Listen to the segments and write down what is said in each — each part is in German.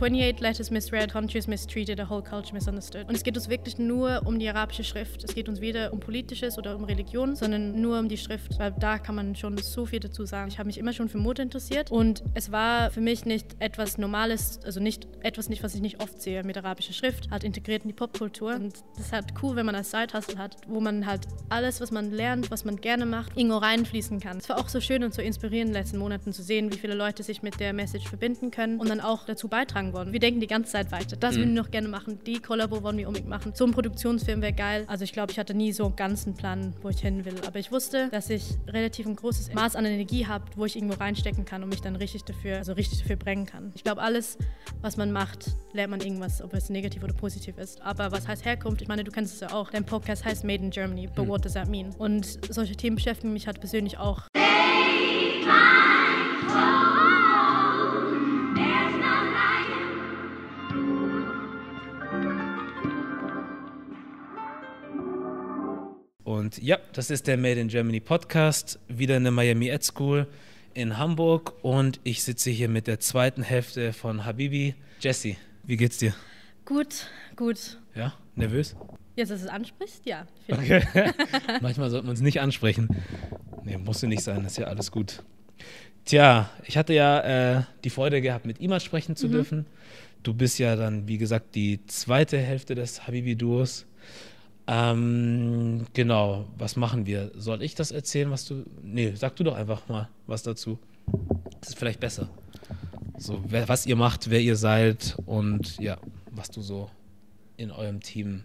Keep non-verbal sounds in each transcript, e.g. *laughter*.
28 letters misread, countries mistreated, a whole culture misunderstood. Und es geht uns wirklich nur um die arabische Schrift. Es geht uns weder um Politisches oder um Religion, sondern nur um die Schrift, weil da kann man schon so viel dazu sagen. Ich habe mich immer schon für Mode interessiert und es war für mich nicht etwas Normales, also nicht etwas nicht, was ich nicht oft sehe mit arabischer Schrift, halt integriert in die Popkultur. Und das ist halt cool, wenn man als Side-Hustle hat, wo man halt alles, was man lernt, was man gerne macht, irgendwo reinfließen kann. Es war auch so schön und so inspirierend in den letzten Monaten zu sehen, wie viele Leute sich mit der Message verbinden können und dann auch dazu beitragen wollen. Wir denken die ganze Zeit weiter. Das mhm. würden wir noch gerne machen. Die Kollabo wollen wir unbedingt machen. So ein Produktionsfilm wäre geil. Also ich glaube, ich hatte nie so einen ganzen Plan, wo ich hin will. Aber ich wusste, dass ich relativ ein großes Maß an Energie habe, wo ich irgendwo reinstecken kann und mich dann richtig dafür, also richtig dafür bringen kann. Ich glaube, alles, was man macht, lernt man irgendwas, ob es negativ oder positiv ist. Aber was heißt Herkunft? Ich meine, du kennst es ja auch. Dein Podcast heißt Made in Germany, but mhm. what does that mean? Und solche Themen beschäftigen mich halt persönlich auch. Und ja, das ist der Made in Germany Podcast, wieder in der Miami Ed School in Hamburg und ich sitze hier mit der zweiten Hälfte von Habibi. Jesse, wie geht's dir? Gut, gut. Ja, nervös? Jetzt, dass du es ansprichst, ja. Okay. *laughs* *laughs* Manchmal sollten wir uns nicht ansprechen. Nee, musste nicht sein, ist ja alles gut. Tja, ich hatte ja äh, die Freude gehabt, mit Imad sprechen zu mhm. dürfen. Du bist ja dann, wie gesagt, die zweite Hälfte des Habibi-Duos. Ähm, genau, was machen wir? Soll ich das erzählen, was du. Nee, sag du doch einfach mal was dazu. Das ist vielleicht besser. So, wer, was ihr macht, wer ihr seid und ja, was du so in eurem Team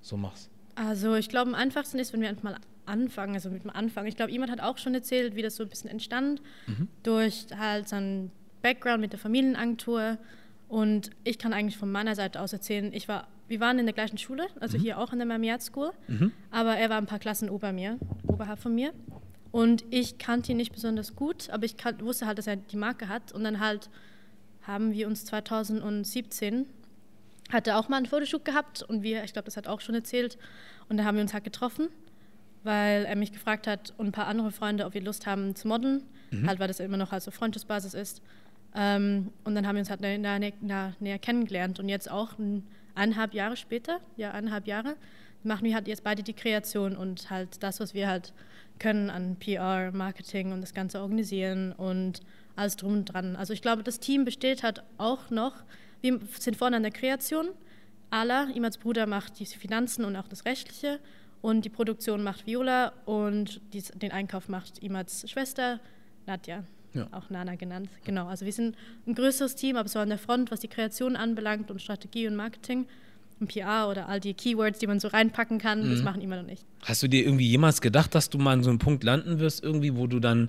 so machst. Also, ich glaube, am einfachsten ist, wenn wir einfach mal anfangen, also mit dem Anfang. Ich glaube, jemand hat auch schon erzählt, wie das so ein bisschen entstand, mhm. durch halt seinen Background mit der Familienagentur. Und ich kann eigentlich von meiner Seite aus erzählen, ich war wir waren in der gleichen Schule, also mhm. hier auch in der Marmiat School, mhm. aber er war ein paar Klassen ober mir, oberhalb von mir. Und ich kannte ihn nicht besonders gut, aber ich kan- wusste halt, dass er die Marke hat. Und dann halt haben wir uns 2017, hat er auch mal einen Fotoshoot gehabt und wir, ich glaube, das hat auch schon erzählt. Und da haben wir uns halt getroffen, weil er mich gefragt hat und ein paar andere Freunde, ob wir Lust haben zu modeln, mhm. halt weil das immer noch also Freundschaftsbasis ist. Ähm, und dann haben wir uns halt näher, näher, näher kennengelernt und jetzt auch ein eineinhalb Jahre später, ja, eineinhalb Jahre, machen wir halt jetzt beide die Kreation und halt das, was wir halt können an PR, Marketing und das Ganze organisieren und alles drum und dran. Also ich glaube, das Team besteht halt auch noch, wir sind vorne an der Kreation, Ala, Imats Bruder macht die Finanzen und auch das Rechtliche und die Produktion macht Viola und den Einkauf macht Imats Schwester Nadja ja. auch Nana genannt. Genau, also wir sind ein größeres Team, aber so an der Front, was die Kreation anbelangt und Strategie und Marketing und PR oder all die Keywords, die man so reinpacken kann, mhm. das machen immer noch nicht. Hast du dir irgendwie jemals gedacht, dass du mal an so einem Punkt landen wirst, irgendwie, wo du dann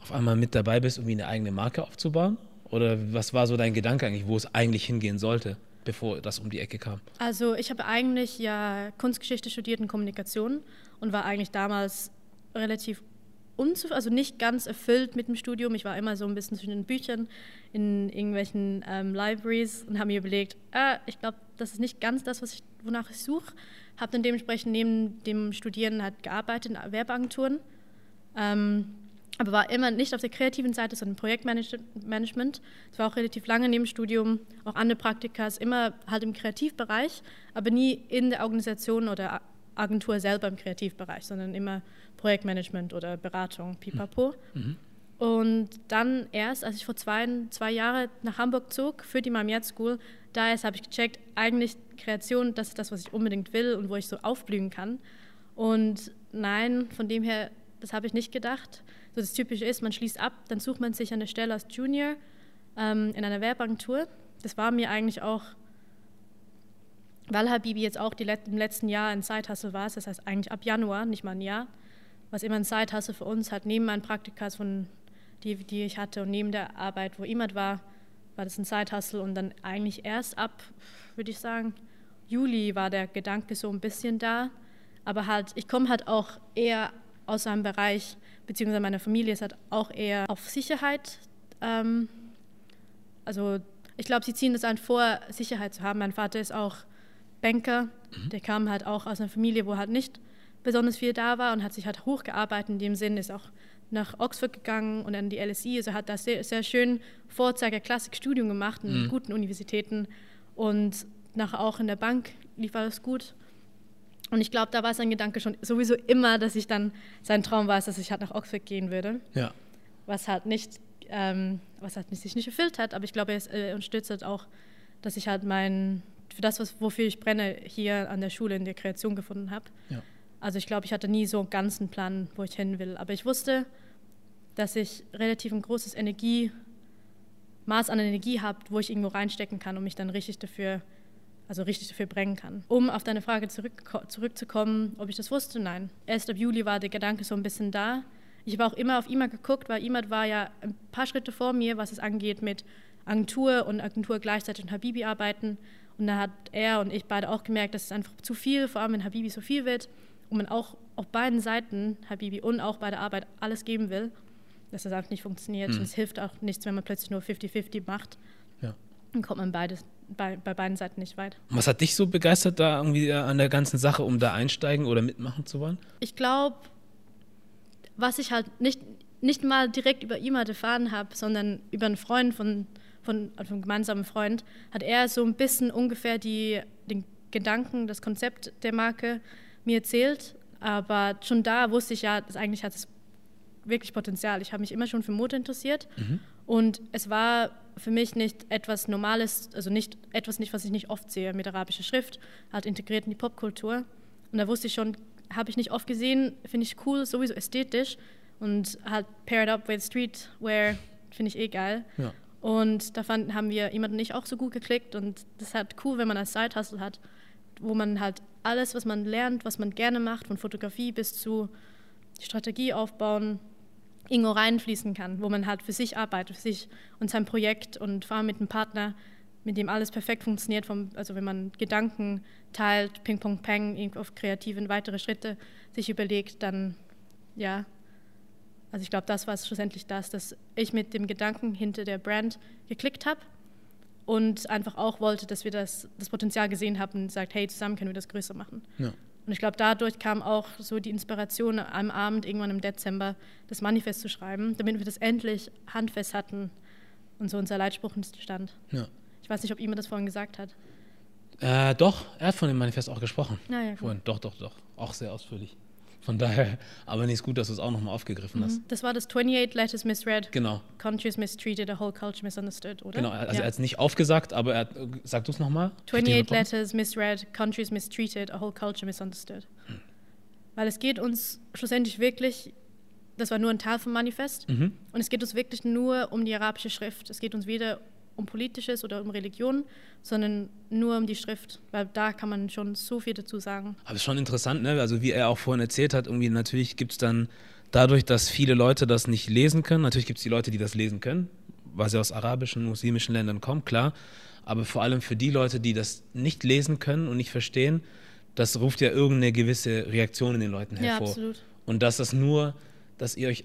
auf einmal mit dabei bist, irgendwie eine eigene Marke aufzubauen? Oder was war so dein Gedanke eigentlich, wo es eigentlich hingehen sollte? bevor das um die Ecke kam? Also ich habe eigentlich ja Kunstgeschichte studiert und Kommunikation und war eigentlich damals relativ also nicht ganz erfüllt mit dem Studium. Ich war immer so ein bisschen zwischen den Büchern in irgendwelchen ähm, Libraries und habe mir überlegt, ah, ich glaube, das ist nicht ganz das, was ich, wonach ich suche. Habe dann dementsprechend neben dem Studieren halt gearbeitet in Werbeagenturen, ähm, aber war immer nicht auf der kreativen Seite, sondern Projektmanagement. Es war auch relativ lange neben dem Studium, auch andere Praktikas, immer halt im Kreativbereich, aber nie in der Organisation oder Agentur selber im Kreativbereich, sondern immer Projektmanagement oder Beratung, pipapo. Mhm. Und dann erst, als ich vor zwei, zwei Jahren nach Hamburg zog für die Mamiat School, da erst habe ich gecheckt, eigentlich Kreation, das ist das, was ich unbedingt will und wo ich so aufblühen kann. Und nein, von dem her, das habe ich nicht gedacht. So das Typische ist, man schließt ab, dann sucht man sich eine Stelle als Junior ähm, in einer Werbeagentur. Das war mir eigentlich auch weil Habibi jetzt auch die, im letzten Jahr ein Zeithassel war, das heißt eigentlich ab Januar, nicht mal ein Jahr, was immer ein Zeithassel für uns hat, neben meinen Praktikas, von, die, die ich hatte und neben der Arbeit, wo jemand war, war das ein Zeithassel. Und dann eigentlich erst ab, würde ich sagen, Juli war der Gedanke so ein bisschen da, aber halt, ich komme halt auch eher aus einem Bereich, beziehungsweise meine Familie ist halt auch eher auf Sicherheit, ähm, also ich glaube, sie ziehen das an vor, Sicherheit zu haben. Mein Vater ist auch Banker, mhm. der kam halt auch aus einer Familie, wo halt nicht besonders viel da war und hat sich halt hochgearbeitet. In dem Sinn ist auch nach Oxford gegangen und an die LSI. Also hat da sehr, sehr schön Vorzeiger-Klassikstudium gemacht in Mhm. guten Universitäten und nachher auch in der Bank lief alles gut. Und ich glaube, da war sein Gedanke schon sowieso immer, dass ich dann, sein Traum war, dass ich halt nach Oxford gehen würde, Ja. was halt nicht, ähm, was halt sich nicht erfüllt hat. Aber ich glaube, er ist, äh, unterstützt halt auch, dass ich halt mein, für das, was, wofür ich brenne, hier an der Schule in der Kreation gefunden habe. Ja. Also ich glaube, ich hatte nie so einen ganzen Plan, wo ich hin will. Aber ich wusste, dass ich relativ ein großes Energie, Maß an Energie habe, wo ich irgendwo reinstecken kann und mich dann richtig dafür, also richtig dafür brennen kann. Um auf deine Frage zurück, zurückzukommen, ob ich das wusste, nein. Erst ab Juli war der Gedanke so ein bisschen da. Ich habe auch immer auf IMAD geguckt, weil IMAD war ja ein paar Schritte vor mir, was es angeht mit Agentur und Agentur gleichzeitig und Habibi arbeiten. Und da hat er und ich beide auch gemerkt, dass es einfach zu viel, vor allem wenn Habibi so viel wird und man auch auf beiden Seiten, Habibi und auch bei der Arbeit, alles geben will, dass das einfach nicht funktioniert. Mhm. Und es hilft auch nichts, wenn man plötzlich nur 50-50 macht. Ja. Dann kommt man beides, bei, bei beiden Seiten nicht weit. Und was hat dich so begeistert da irgendwie äh, an der ganzen Sache, um da einsteigen oder mitmachen zu wollen? Ich glaube, was ich halt nicht, nicht mal direkt über IMAD erfahren habe, sondern über einen Freund von, von, also einen gemeinsamen Freund, hat er so ein bisschen ungefähr die, den Gedanken, das Konzept der Marke mir erzählt. Aber schon da wusste ich ja, dass eigentlich hat es wirklich Potenzial. Ich habe mich immer schon für Mode interessiert und es war für mich nicht etwas Normales, also nicht etwas nicht, was ich nicht oft sehe mit arabischer Schrift, halt integriert in die Popkultur. Und da wusste ich schon, habe ich nicht oft gesehen, finde ich cool, sowieso ästhetisch und halt paired up with Streetwear finde ich eh geil. Ja. Und da fanden, haben wir jemand und ich auch so gut geklickt. Und das ist halt cool, wenn man als Side-Hustle hat, wo man halt alles, was man lernt, was man gerne macht, von Fotografie bis zu Strategie aufbauen, irgendwo reinfließen kann, wo man halt für sich arbeitet, für sich und sein Projekt und vor allem mit einem Partner, mit dem alles perfekt funktioniert, vom, also wenn man Gedanken teilt, Ping Pong Peng, irgendwo auf kreativen weitere Schritte sich überlegt, dann ja, also ich glaube, das war schlussendlich das, dass ich mit dem Gedanken hinter der Brand geklickt habe und einfach auch wollte, dass wir das, das Potenzial gesehen haben und sagt, hey, zusammen können wir das größer machen. Ja. Und ich glaube, dadurch kam auch so die Inspiration am Abend, irgendwann im Dezember, das Manifest zu schreiben, damit wir das endlich handfest hatten und so unser Leitspruch stand. Ja. Ich weiß nicht, ob jemand das vorhin gesagt hat. Äh, doch, er hat von dem Manifest auch gesprochen. Ja, gut. Vorhin. Doch, doch, doch. Auch sehr ausführlich. Von daher, aber nicht gut, dass du es auch nochmal aufgegriffen hast. Das war das 28 Letters Misread, Genau. Countries Mistreated, a whole culture misunderstood, oder? Genau, also ja. er hat es nicht aufgesagt, aber er hat, sag du es nochmal. 28 letters misread, countries mistreated, a whole culture misunderstood. Hm. Weil es geht uns schlussendlich wirklich, das war nur ein Teil vom Manifest, Mhm. und es geht uns wirklich nur um die arabische Schrift. Es geht uns weder um Politisches oder um Religion, sondern nur um die Schrift, weil da kann man schon so viel dazu sagen. Aber es ist schon interessant, ne? Also wie er auch vorhin erzählt hat, irgendwie natürlich gibt es dann dadurch, dass viele Leute das nicht lesen können, natürlich gibt es die Leute, die das lesen können, weil sie aus arabischen, muslimischen Ländern kommen, klar. Aber vor allem für die Leute, die das nicht lesen können und nicht verstehen, das ruft ja irgendeine gewisse Reaktion in den Leuten Ja, hervor. absolut. Und dass das nur, dass ihr euch,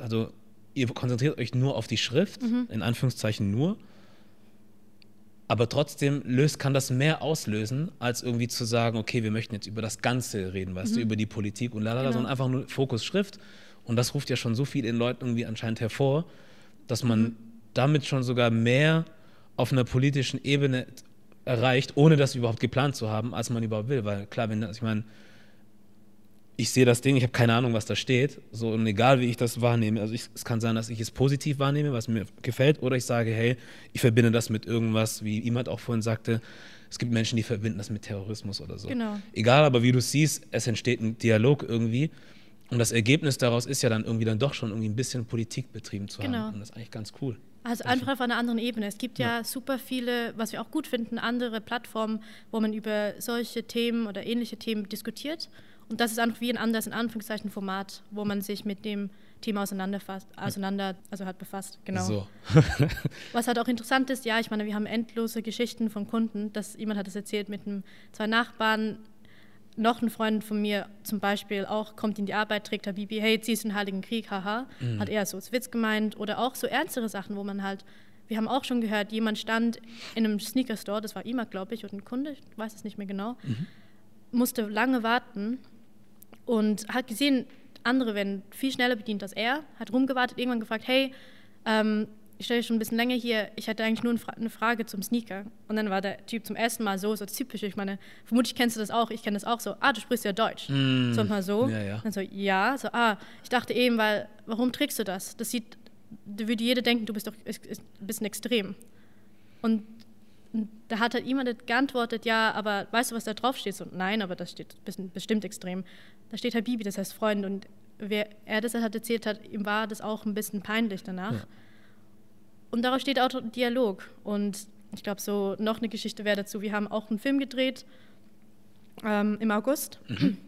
also ihr konzentriert euch nur auf die Schrift, Mhm. in Anführungszeichen nur, aber trotzdem löst, kann das mehr auslösen, als irgendwie zu sagen, okay, wir möchten jetzt über das Ganze reden, weißt du, über die Politik und lalala, Mhm. Genau. sondern einfach nur Fokus Schrift. Und das ruft ja schon so viel in Leuten irgendwie anscheinend hervor, dass man Mhm. damit schon sogar mehr auf einer politischen Ebene erreicht, ohne das überhaupt geplant zu haben, als man überhaupt will. Weil klar, wenn das, ich meine, ich sehe das Ding, ich habe keine Ahnung, was da steht. So, und egal wie ich das wahrnehme, also ich, es kann sein, dass ich es positiv wahrnehme, was mir gefällt, oder ich sage, hey, ich verbinde das mit irgendwas, wie jemand auch vorhin sagte, es gibt Menschen, die verbinden das mit Terrorismus oder so. Genau. Egal, aber wie du siehst, es entsteht ein Dialog irgendwie. Und das Ergebnis daraus ist ja dann irgendwie dann doch schon irgendwie ein bisschen Politik betrieben zu Genau. haben. Und das ist eigentlich ganz cool. Also einfach auf einer anderen Ebene. Es gibt ja, super viele, was wir auch gut finden, andere Plattformen, wo man über solche Themen oder ähnliche Themen diskutiert. Und das ist einfach wie ein anderes, in Anführungszeichen, Format, wo man sich mit dem Thema auseinanderfasst, auseinander, also halt befasst. Genau. So. *laughs* Was halt auch interessant ist, ja, ich meine, wir haben endlose Geschichten von Kunden, dass jemand hat es erzählt mit einem, zwei Nachbarn, noch ein Freund von mir zum Beispiel auch kommt in die Arbeit, trägt Habibi, hey, ziehst du den Heiligen Krieg, haha, hat er so als Witz gemeint oder auch so ernstere Sachen, wo man halt, wir haben auch schon gehört, jemand stand in einem Sneaker-Store, das war immer, glaube ich, oder ein Kunde, ich weiß es nicht mehr genau, musste lange warten und hat gesehen, andere werden viel schneller bedient als er, hat rumgewartet, irgendwann gefragt, hey, ähm, ich stelle schon ein bisschen länger hier, ich hätte eigentlich nur eine Frage zum Sneaker. Und dann war der Typ zum ersten Mal so, so typisch, ich meine, vermutlich kennst du das auch, ich kenne das auch so, ah, du sprichst ja Deutsch. Mm. So mal so. Ja, ja. Dann so, ja, so, ah, ich dachte eben, weil, warum trägst du das? Das sieht, da würde jeder denken, du bist doch ein bisschen extrem. Und da hat halt jemand geantwortet, ja, aber weißt du, was da drauf steht? So, nein, aber das steht bestimmt extrem. Da steht Habibi, das heißt Freund. Und wer er das hat erzählt hat, ihm war das auch ein bisschen peinlich danach. Ja. Und daraus steht auch Dialog. Und ich glaube, so noch eine Geschichte wäre dazu. Wir haben auch einen Film gedreht ähm, im August. Mhm.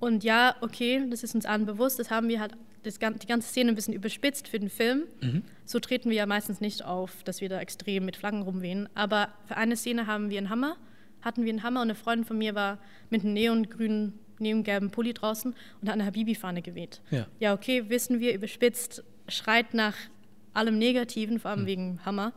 Und ja, okay, das ist uns allen bewusst. Das haben wir halt das, die ganze Szene ein bisschen überspitzt für den Film. Mhm. So treten wir ja meistens nicht auf, dass wir da extrem mit Flaggen rumwehen. Aber für eine Szene haben wir einen Hammer, hatten wir einen Hammer und eine Freundin von mir war mit einem neongrünen, neongelben Pulli draußen und hat eine Habibi-Fahne geweht. Ja. ja, okay, wissen wir, überspitzt, schreit nach allem Negativen, vor allem mhm. wegen Hammer.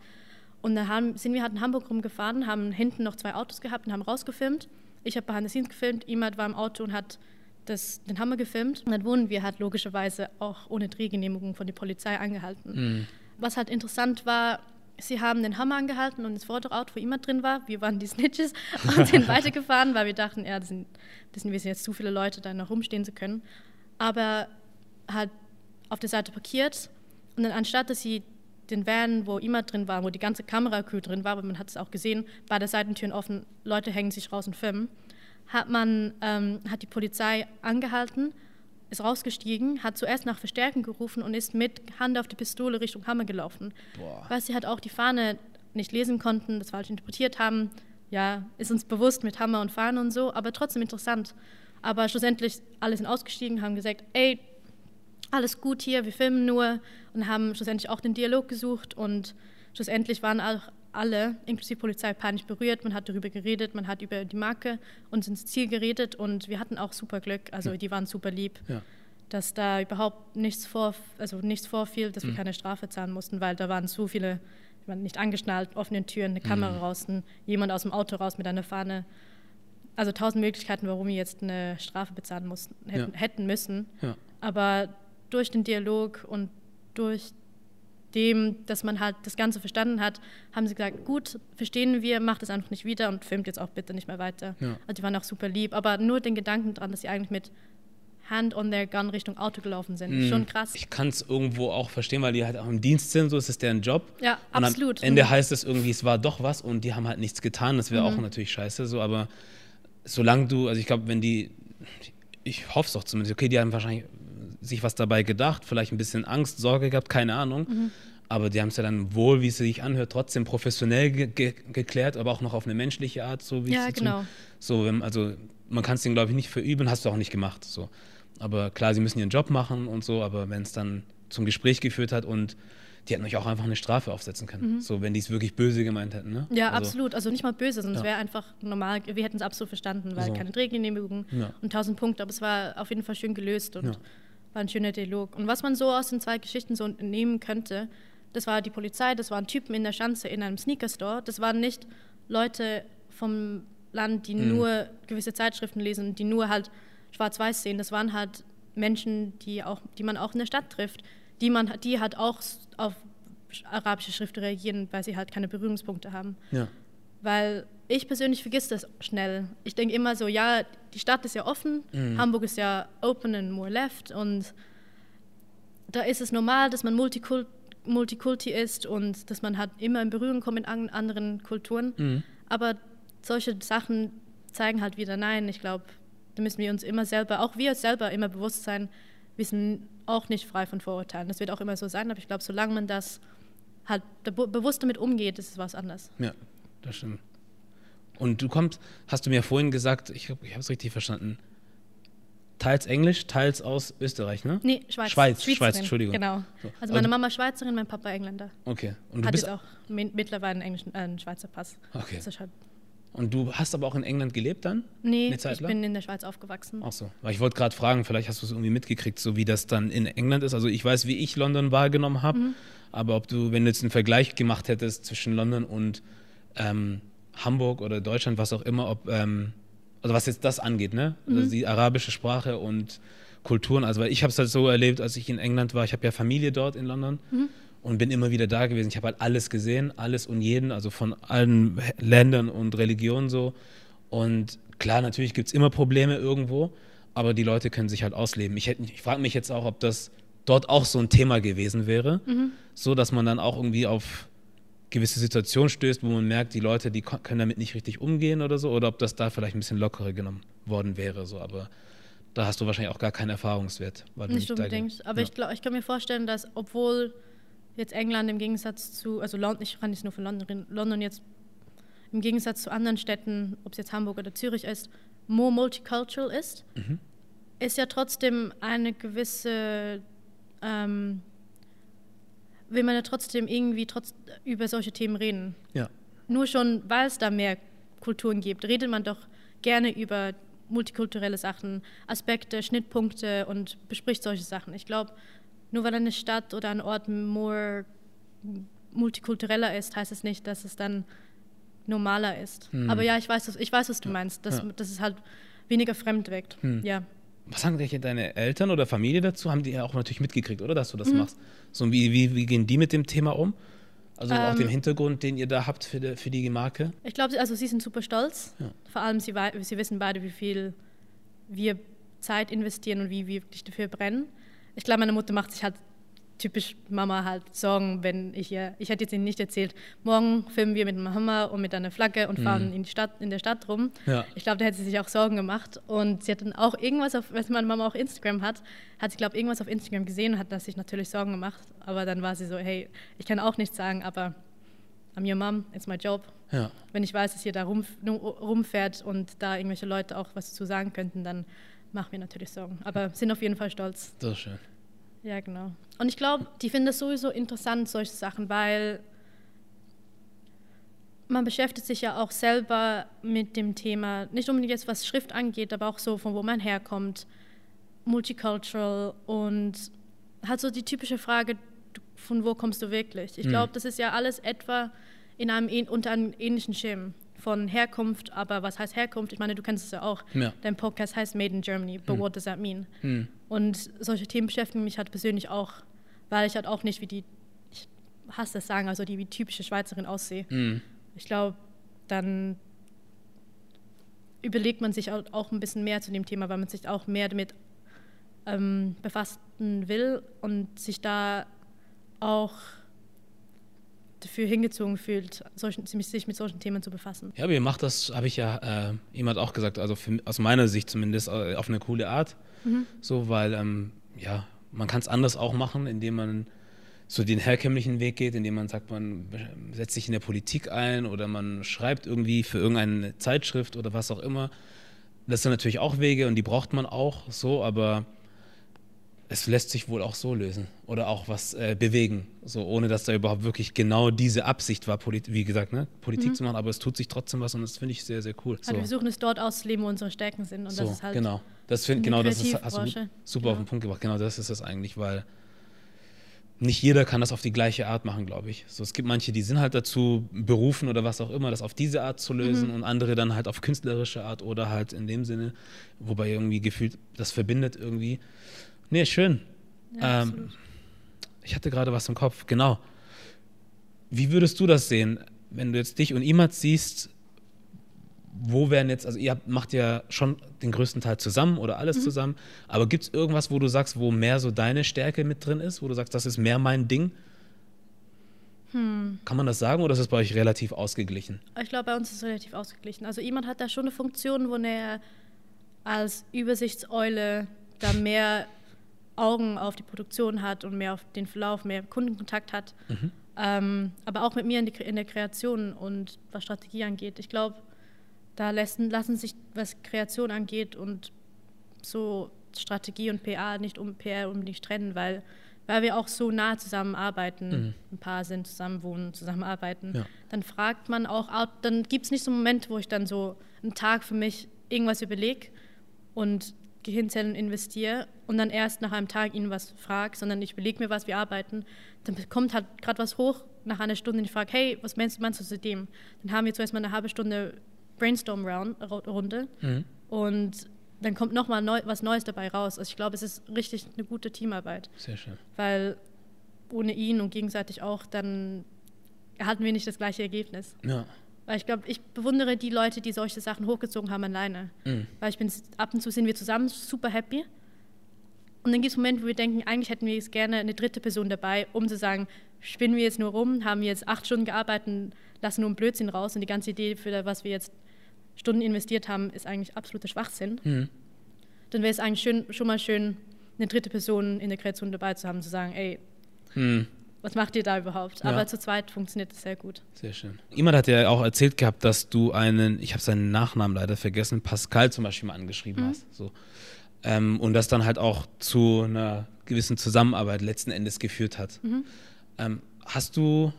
Und da haben, sind wir halt in Hamburg rumgefahren, haben hinten noch zwei Autos gehabt und haben rausgefilmt. Ich habe behind the scenes gefilmt, jemand war im Auto und hat das, den Hammer gefilmt. Und dann wurden wir halt logischerweise auch ohne Drehgenehmigung von der Polizei angehalten. Mhm. Was halt interessant war, sie haben den Hammer angehalten und das Fotoauto, wo jemand drin war, wir waren die *laughs* Snitches und sind *laughs* weitergefahren, weil wir dachten, ja, das sind, das sind wir sind jetzt zu viele Leute, da noch rumstehen zu können. Aber halt auf der Seite parkiert und dann anstatt, dass sie den Van, wo immer drin war, wo die ganze Kameracrew drin war, aber man hat es auch gesehen, beide Seitentüren offen, Leute hängen sich raus und filmen, hat man, ähm, hat die Polizei angehalten, ist rausgestiegen, hat zuerst nach Verstärken gerufen und ist mit Hand auf die Pistole Richtung Hammer gelaufen. Boah. Weil sie halt auch die Fahne nicht lesen konnten, das falsch interpretiert haben. Ja, ist uns bewusst mit Hammer und Fahne und so, aber trotzdem interessant. Aber schlussendlich alle sind ausgestiegen, haben gesagt, ey, alles gut hier, wir filmen nur und haben schlussendlich auch den Dialog gesucht und schlussendlich waren auch alle, inklusive Polizei, panisch berührt. Man hat darüber geredet, man hat über die Marke und ins Ziel geredet und wir hatten auch super Glück, also ja. die waren super lieb. Ja. Dass da überhaupt nichts, vor, also nichts vorfiel, dass mhm. wir keine Strafe zahlen mussten, weil da waren zu viele, waren nicht angeschnallt, offene Türen, eine Kamera mhm. draußen, jemand aus dem Auto raus mit einer Fahne also tausend Möglichkeiten, warum wir jetzt eine Strafe bezahlen mussten, hätten, ja. hätten müssen. Aber durch den Dialog und durch dem, dass man halt das Ganze verstanden hat, haben sie gesagt, gut, verstehen wir, macht es einfach nicht wieder und filmt jetzt auch bitte nicht mehr weiter. Ja. Also die waren auch super lieb, aber nur den Gedanken dran, dass sie eigentlich mit Hand on their gun Richtung Auto gelaufen sind. Mhm. Schon krass. Ich kann es irgendwo auch verstehen, weil die halt auch im Dienst sind, so ist es deren Job. Ja, und absolut. Am Ende mhm. heißt es irgendwie, es war doch was und die haben halt nichts getan. Das wäre mhm. auch natürlich scheiße, so, aber solange du, also ich glaube, wenn die, ich hoffe es auch zumindest, okay, die haben wahrscheinlich sich was dabei gedacht, vielleicht ein bisschen Angst, Sorge gehabt, keine Ahnung. Mhm. Aber die haben es ja dann wohl, wie es sich anhört, trotzdem professionell ge ge geklärt, aber auch noch auf eine menschliche Art, so wie ja, es genau. so, also man kann es denen, glaube ich, nicht verüben, hast du auch nicht gemacht. So. Aber klar, sie müssen ihren Job machen und so, aber wenn es dann zum Gespräch geführt hat und die hätten euch auch einfach eine Strafe aufsetzen können. Mhm. So, wenn die es wirklich böse gemeint hätten. Ne? Ja, also, absolut. Also nicht mal böse, sondern ja. es wäre einfach normal. Wir hätten es absolut verstanden, weil so. keine Drehgenehmigung ja. und tausend Punkte. Aber es war auf jeden Fall schön gelöst und ja war ein schöner Dialog. Und was man so aus den zwei Geschichten so nehmen könnte, das war die Polizei, das waren Typen in der Schanze in einem Sneaker-Store. Das waren nicht Leute vom Land, die mhm. nur gewisse Zeitschriften lesen, die nur halt schwarz-weiß sehen. Das waren halt Menschen, die, auch, die man auch in der Stadt trifft, die, man, die halt auch auf arabische Schriften reagieren, weil sie halt keine Berührungspunkte haben. Ja. Weil ich persönlich vergesse das schnell. Ich denke immer so, ja, die Stadt ist ja offen, mhm. Hamburg ist ja open and more left und da ist es normal, dass man Multikult Multikulti ist und dass man halt immer in Berührung kommt mit anderen Kulturen. Mhm. Aber solche Sachen zeigen halt wieder, nein, ich glaube, da müssen wir uns immer selber, auch wir selber immer bewusst sein, wir sind auch nicht frei von Vorurteilen. Das wird auch immer so sein, aber ich glaube, solange man das halt bewusst damit umgeht, ist es was anderes. Ja, das stimmt. Und du kommst, hast du mir vorhin gesagt, ich, ich habe es richtig verstanden, teils Englisch, teils aus Österreich, ne? Nee, Schweiz. Schweiz, Schweiz Entschuldigung. Genau. So. Also meine Mama Schweizerin, mein Papa Engländer. Okay. Und du Hat bist jetzt auch mittlerweile einen, englischen, äh, einen Schweizer Pass. Okay. Halt und du hast aber auch in England gelebt dann? Nee, ich bin in der Schweiz aufgewachsen. Ach so. Weil ich wollte gerade fragen, vielleicht hast du es irgendwie mitgekriegt, so wie das dann in England ist. Also ich weiß, wie ich London wahrgenommen habe, mhm. aber ob du, wenn du jetzt einen Vergleich gemacht hättest zwischen London und ähm, Hamburg oder Deutschland, was auch immer, ob, ähm, also was jetzt das angeht, ne? Also mhm. Also die arabische Sprache und Kulturen. Also weil ich habe es halt so erlebt, als ich in England war. Ich habe ja Familie dort in London Mhm. und bin immer wieder da gewesen. Ich habe halt alles gesehen, alles und jeden, also von allen Ländern und Religionen so. Und klar, natürlich gibt es immer Probleme irgendwo, aber die Leute können sich halt ausleben. Ich, ich frage mich jetzt auch, ob das dort auch so ein Thema gewesen wäre, Mhm. so dass man dann auch irgendwie auf gewisse Situationen stößt, wo man merkt, die Leute, die können damit nicht richtig umgehen oder so, oder ob das da vielleicht ein bisschen lockerer genommen worden wäre, so, aber da hast du wahrscheinlich auch gar keinen Erfahrungswert. Weil du Nicht ge- unbedingt. Aber ja. ich, glaub, ich kann mir vorstellen, dass obwohl jetzt England im Gegensatz zu, also London, ich kann nicht nur von London reden, London jetzt im Gegensatz zu anderen Städten, ob es jetzt Hamburg oder Zürich ist, more multicultural ist, Mhm. ist ja trotzdem eine gewisse, ähm, will man ja trotzdem irgendwie trotz, über solche Themen reden. Ja. Nur schon, weil es da mehr Kulturen gibt, redet man doch gerne über multikulturelle Sachen, Aspekte, Schnittpunkte und bespricht solche Sachen. Ich glaube, nur weil eine Stadt oder ein Ort more multikultureller ist, heißt es nicht, dass es dann normaler ist. Aber ja, ich weiß, was- ich weiß, was du meinst, dass, Hm. Ja. dass es halt weniger fremd wirkt. Hm. Ja. Was sagen denn deine Eltern oder Familie dazu? Haben die ja auch natürlich mitgekriegt, oder, dass du Mhm. das machst? So, wie, wie, wie gehen die mit dem Thema um? Also auch Ähm, dem Hintergrund, den ihr da habt für die, für die Marke? Ich glaube, also sie sind super stolz. Ja. Vor allem, sie, sie wissen beide, wie viel wir Zeit investieren und wie wir wirklich dafür brennen. Ich glaube, meine Mutter macht sich halt typisch Mama halt Sorgen, wenn ich ihr, ich hätte jetzt ihnen nicht erzählt, morgen filmen wir mit einem Hammer und mit einer Flagge und fahren in, die Stadt, in der Stadt rum. Mhm. Ja. Ich glaube, da hätte sie sich auch Sorgen gemacht. Und sie hat dann auch irgendwas, auf, was meine Mama auch Instagram hat, hat sie, glaube ich, irgendwas auf Instagram gesehen und hat sich natürlich Sorgen gemacht. Aber dann war sie so, hey, ich kann auch nichts sagen, aber I'm your mom, it's my job Ja. wenn ich weiß, dass ihr da rum, rumfährt und da irgendwelche Leute auch was zu sagen könnten, dann macht mir natürlich Sorgen. Aber sind auf jeden Fall stolz. Das ist schön. Ja, genau. Und ich glaube, die finden das sowieso interessant, solche Sachen, weil man beschäftigt sich ja auch selber mit dem Thema, nicht unbedingt jetzt was Schrift angeht, aber auch so, von wo man herkommt, multicultural und hat so die typische Frage, von wo kommst du wirklich? Ich Mhm. glaube, das ist ja alles etwa in einem, unter einem ähnlichen Schirm von Herkunft, aber was heißt Herkunft? Ich meine, du kennst es ja auch. Ja. Dein Podcast heißt Made in Germany, but what does that mean? Hm. Und solche Themen beschäftigen mich halt persönlich auch, weil ich halt auch nicht wie die, ich hasse das sagen, also die wie typische Schweizerin aussehe. Hm. Ich glaube, dann überlegt man sich auch auch ein bisschen mehr zu dem Thema, weil man sich auch mehr damit ähm, befassen will und sich da auch dafür hingezogen fühlt, solchen, sich mit solchen Themen zu befassen. Ja, aber ihr macht das, habe ich ja äh, jemand auch gesagt, also für, aus meiner Sicht zumindest äh, auf eine coole Art. Mhm. So, weil, ähm, ja, man kann es anders auch machen, indem man so den herkömmlichen Weg geht, indem man sagt, man setzt sich in der Politik ein oder man schreibt irgendwie für irgendeine Zeitschrift oder was auch immer. Das sind natürlich auch Wege und die braucht man auch so, aber es lässt sich wohl auch so lösen oder auch was äh, bewegen, so ohne dass da überhaupt wirklich genau diese Absicht war, Polit wie gesagt, ne, Politik zu machen, aber es tut sich trotzdem was und das finde ich sehr, sehr cool. Also wir versuchen es dort auszuleben, wo unsere Stärken sind und So, das ist halt genau. Das find, genau, das ist, hast du super Genau. auf den Punkt gebracht. Genau, das ist es eigentlich, weil nicht jeder kann das auf die gleiche Art machen, glaube ich. So, es gibt manche, die sind halt dazu berufen oder was auch immer, das auf diese Art zu lösen Mhm. und andere dann halt auf künstlerische Art oder halt in dem Sinne, wobei irgendwie gefühlt das verbindet irgendwie. Nee, schön. Ja, ähm, ich hatte gerade was im Kopf, genau. Wie würdest du das sehen, wenn du jetzt dich und Imad siehst? Wo wären jetzt, also ihr habt, macht ja schon den größten Teil zusammen oder alles Mhm. zusammen, aber gibt es irgendwas, wo du sagst, wo mehr so deine Stärke mit drin ist, wo du sagst, das ist mehr mein Ding? Hm. Kann man das sagen oder ist es bei euch relativ ausgeglichen? Ich glaube, bei uns ist es relativ ausgeglichen. Also jemand hat da schon eine Funktion, wo er als Übersichtseule da mehr Augen auf die Produktion hat und mehr auf den Verlauf, mehr Kundenkontakt hat. Mhm. Ähm, aber auch mit mir in, die, in der Kreation und was Strategie angeht. Ich glaube, da lassen, lassen sich, was Kreation angeht und so Strategie und PR nicht um PR unbedingt trennen, weil, weil wir auch so nah zusammenarbeiten, Mhm. ein paar sind, zusammen wohnen, zusammenarbeiten. Ja. Dann fragt man auch, au- dann gibt es nicht so einen Moment, wo ich dann so einen Tag für mich irgendwas überlege und Gehirnzellen investiere und dann erst nach einem Tag ihnen was frage, sondern ich überlege mir was, wir arbeiten. Dann kommt halt gerade was hoch nach einer Stunde und ich frage, hey, was meinst, meinst du zu dem? Dann haben wir zuerst mal eine halbe Stunde Brainstorm-Runde Mhm. und dann kommt nochmal neu, was Neues dabei raus. Also ich glaube, es ist richtig eine gute Teamarbeit. Sehr schön. Weil ohne ihn und gegenseitig auch, dann hatten wir nicht das gleiche Ergebnis. Ja. Weil ich glaube, ich bewundere die Leute, die solche Sachen hochgezogen haben alleine. Mhm. Weil ich bin ab und zu sind wir zusammen super happy. Und dann gibt es Momente, wo wir denken, eigentlich hätten wir jetzt gerne eine dritte Person dabei, um zu sagen, spinnen wir jetzt nur rum, haben wir jetzt acht Stunden gearbeitet, lassen nur einen Blödsinn raus und die ganze Idee, für was wir jetzt Stunden investiert haben, ist eigentlich absoluter Schwachsinn. Mhm. Dann wäre es eigentlich schön, schon mal schön, eine dritte Person in der Kreation dabei zu haben, zu sagen, ey, Mhm. was macht ihr da überhaupt? Ja. Aber zu zweit funktioniert das sehr gut. Sehr schön. Jemand hat ja auch erzählt gehabt, dass du einen, ich habe seinen Nachnamen leider vergessen, Pascal zum Beispiel mal angeschrieben hast. So. Ähm, und das dann halt auch zu einer gewissen Zusammenarbeit letzten Endes geführt hat. Ähm, hast du,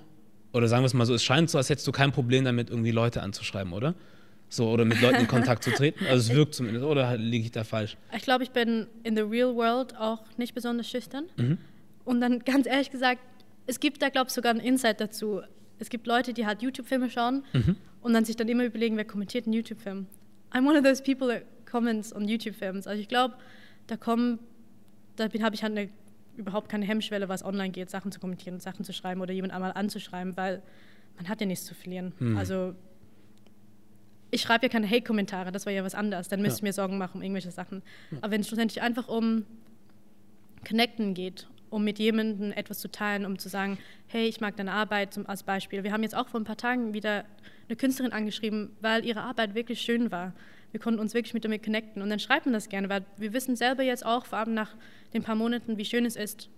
oder sagen wir es mal so, es scheint so, als hättest du kein Problem damit, irgendwie Leute anzuschreiben, oder? So, oder mit Leuten in Kontakt zu treten. Also es wirkt zumindest, oder liege ich da falsch? Ich glaube, ich bin in the real world auch nicht besonders schüchtern. Mhm. Und dann ganz ehrlich gesagt, es gibt da, glaube ich, sogar einen Insight dazu. Es gibt Leute, die halt YouTube-Filme schauen Mhm. und dann sich dann immer überlegen, wer kommentiert einen YouTube-Film. I'm one of those people that comments on YouTube-Films. Also ich glaube, da kommen, da habe ich halt eine, überhaupt keine Hemmschwelle, was online geht, Sachen zu kommentieren, Sachen zu schreiben oder jemand einmal anzuschreiben, weil man hat ja nichts zu verlieren. Mhm. Also ich schreibe ja keine Hate-Kommentare, das wäre ja was anderes. Dann müsste Ja. ich mir Sorgen machen um irgendwelche Sachen. Aber wenn es schlussendlich einfach um Connecten geht, um mit jemandem etwas zu teilen, um zu sagen, hey, ich mag deine Arbeit zum, als Beispiel. Wir haben jetzt auch vor ein paar Tagen wieder eine Künstlerin angeschrieben, weil ihre Arbeit wirklich schön war. Wir konnten uns wirklich mit damit connecten. Und dann schreibt man das gerne, weil wir wissen selber jetzt auch, vor allem nach den paar Monaten, wie schön es ist,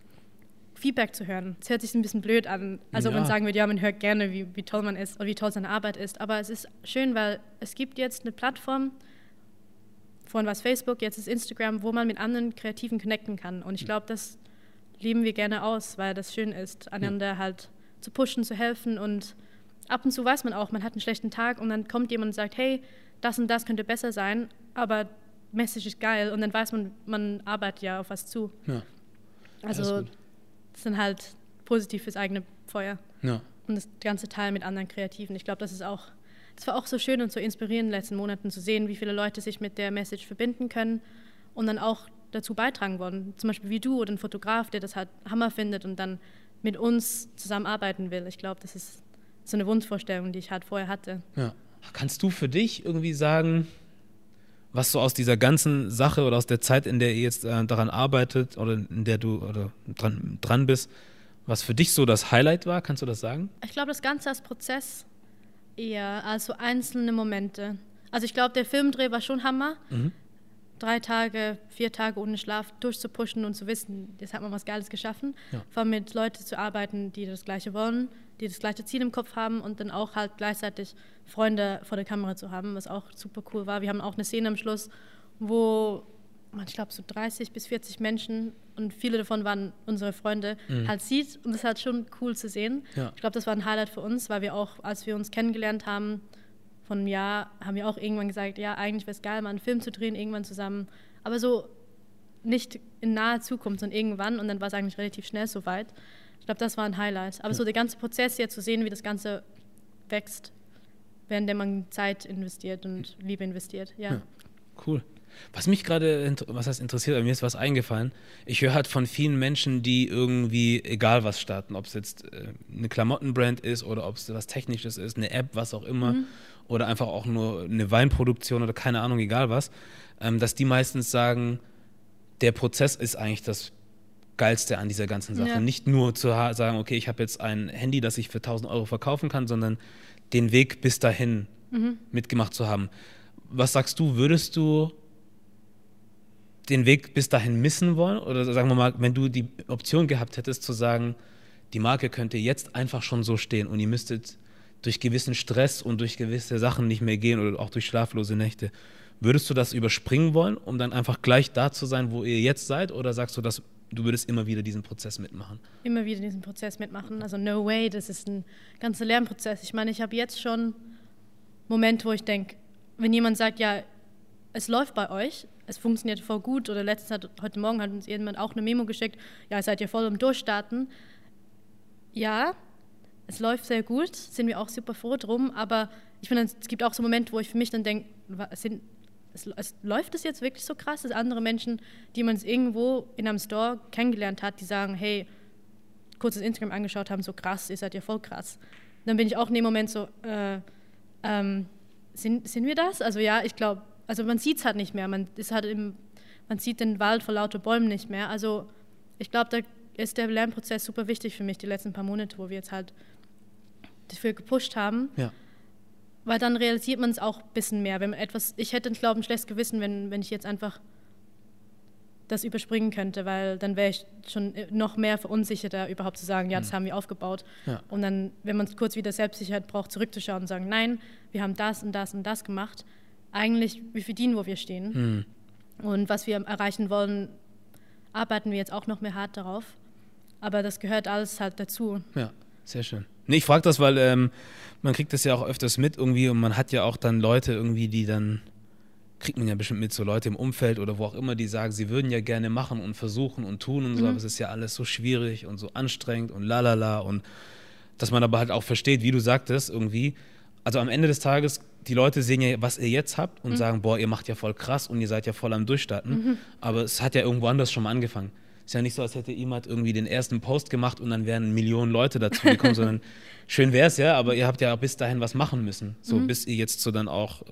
Feedback zu hören. Es hört sich ein bisschen blöd an, als ob Ja. man sagen würde, ja, man hört gerne, wie, wie toll man ist oder wie toll seine Arbeit ist. Aber es ist schön, weil es gibt jetzt eine Plattform, vorhin war es Facebook, jetzt ist Instagram, wo man mit anderen Kreativen connecten kann. Und ich glaube, das leben wir gerne aus, weil das schön ist, einander halt zu pushen, zu helfen. Und ab und zu weiß man auch, man hat einen schlechten Tag und dann kommt jemand und sagt, hey, das und das könnte besser sein, aber Message ist geil. Und dann weiß man, man arbeitet ja auf was zu. Ja. Also das sind halt positiv fürs eigene Feuer Ja. und das ganze Teil mit anderen Kreativen. Ich glaube, das ist auch, das war auch so schön und so inspirierend in den letzten Monaten zu sehen, wie viele Leute sich mit der Message verbinden können und dann auch dazu beitragen wollen. Zum Beispiel wie du oder ein Fotograf, der das halt Hammer findet und dann mit uns zusammenarbeiten will. Ich glaube, das ist so eine Wunschvorstellung, die ich halt vorher hatte. Ja. Kannst du für dich irgendwie sagen, was so aus dieser ganzen Sache oder aus der Zeit, in der ihr jetzt äh, daran arbeitet oder in der du oder dran, dran bist, was für dich so das Highlight war? Kannst du das sagen? Ich glaube, das Ganze als Prozess eher als so einzelne Momente. Also ich glaube, der Filmdreh war schon Hammer. Drei Tage, vier Tage ohne Schlaf durchzupushen und zu wissen, jetzt hat man was Geiles geschaffen. Ja. Vor allem mit Leuten zu arbeiten, die das Gleiche wollen, die das gleiche Ziel im Kopf haben und dann auch halt gleichzeitig Freunde vor der Kamera zu haben, was auch super cool war. Wir haben auch eine Szene am Schluss, wo man, ich glaube, so 30 bis 40 Menschen und viele davon waren unsere Freunde, halt sieht. Und das ist halt schon cool zu sehen. Ja. Ich glaube, das war ein Highlight für uns, weil wir auch, als wir uns kennengelernt haben, von einem Jahr, haben wir auch irgendwann gesagt, ja, eigentlich wäre es geil, mal einen Film zu drehen, irgendwann zusammen. Aber so nicht in naher Zukunft, sondern irgendwann. Und dann war es eigentlich relativ schnell soweit. Ich glaube, das war ein Highlight. Aber so der ganze Prozess hier zu sehen, wie das Ganze wächst, während man Zeit investiert und Liebe investiert. Ja. Ja. Cool. Was mich gerade, was heißt interessiert, aber mir ist was eingefallen. Ich höre halt von vielen Menschen, die irgendwie, egal was starten, ob es jetzt äh, eine Klamottenbrand ist oder ob es was Technisches ist, eine App, was auch immer, oder einfach auch nur eine Weinproduktion oder keine Ahnung, egal was, ähm, dass die meistens sagen, der Prozess ist eigentlich das Geilste an dieser ganzen Sache. Ja. Nicht nur zu sagen, okay, ich habe jetzt ein Handy, das ich für 1000 Euro verkaufen kann, sondern den Weg bis dahin mitgemacht zu haben. Was sagst du, würdest du den Weg bis dahin missen wollen? Oder sagen wir mal, wenn du die Option gehabt hättest zu sagen, die Marke könnte jetzt einfach schon so stehen und ihr müsstet durch gewissen Stress und durch gewisse Sachen nicht mehr gehen oder auch durch schlaflose Nächte, würdest du das überspringen wollen, um dann einfach gleich da zu sein, wo ihr jetzt seid? Oder sagst du, dass du würdest immer wieder diesen Prozess mitmachen? immer wieder diesen Prozess mitmachen. Also no way, das ist ein ganzer Lernprozess. Ich meine, ich habe jetzt schon Momente, wo ich denke, wenn jemand sagt, ja, es läuft bei euch, es funktioniert voll gut oder letztens hat, heute Morgen hat uns jemand auch eine Memo geschickt, ja, seid ihr voll im Durchstarten. Ja, es läuft sehr gut, sind wir auch super froh drum, aber ich finde, es gibt auch so Momente, wo ich für mich dann denke, sind es, es läuft es jetzt wirklich so krass, dass andere Menschen, die man irgendwo in einem Store kennengelernt hat, die sagen, hey, kurzes Instagram angeschaut haben, so krass, ihr seid ja voll krass. Dann bin ich auch in dem Moment so, äh, ähm, sind, sind wir das? Also ja, ich glaube, also man sieht es halt nicht mehr. Man, ist halt im, man sieht den Wald vor lauter Bäumen nicht mehr. Also ich glaube, da ist der Lernprozess super wichtig für mich, die letzten paar Monate, wo wir jetzt halt dafür gepusht haben. Ja. Weil dann realisiert man es auch ein bisschen mehr. Wenn man etwas, ich hätte, glaube ich, ein schlechtes Gewissen, wenn, wenn ich jetzt einfach das überspringen könnte, weil dann wäre ich schon noch mehr verunsicherter, überhaupt zu sagen, ja, das mhm. haben wir aufgebaut. Ja. Und dann, wenn man kurz wieder Selbstsicherheit braucht, zurückzuschauen und sagen, nein, wir haben das und das und das gemacht. Eigentlich, wir verdienen, wo wir stehen. Mhm. Und was wir erreichen wollen, arbeiten wir jetzt auch noch mehr hart darauf. Aber das gehört alles halt dazu. Ja, sehr schön. Nee, ich frage das, weil ähm, man kriegt das ja auch öfters mit irgendwie und man hat ja auch dann Leute irgendwie, die dann, kriegt man ja bestimmt mit, so Leute im Umfeld oder wo auch immer, die sagen, sie würden ja gerne machen und versuchen und tun und so, mhm. aber es ist ja alles so schwierig und so anstrengend und lalala und dass man aber halt auch versteht, wie du sagtest, irgendwie, also am Ende des Tages, die Leute sehen ja, was ihr jetzt habt und mhm. sagen, boah, ihr macht ja voll krass und ihr seid ja voll am Durchstarten, mhm. aber es hat ja irgendwo anders schon mal angefangen. Ist ja nicht so, als hätte jemand irgendwie den ersten Post gemacht und dann wären Millionen Leute dazu gekommen, sondern *laughs* schön wäre es ja, aber ihr habt ja bis dahin was machen müssen. So mhm. bis ihr jetzt so dann auch,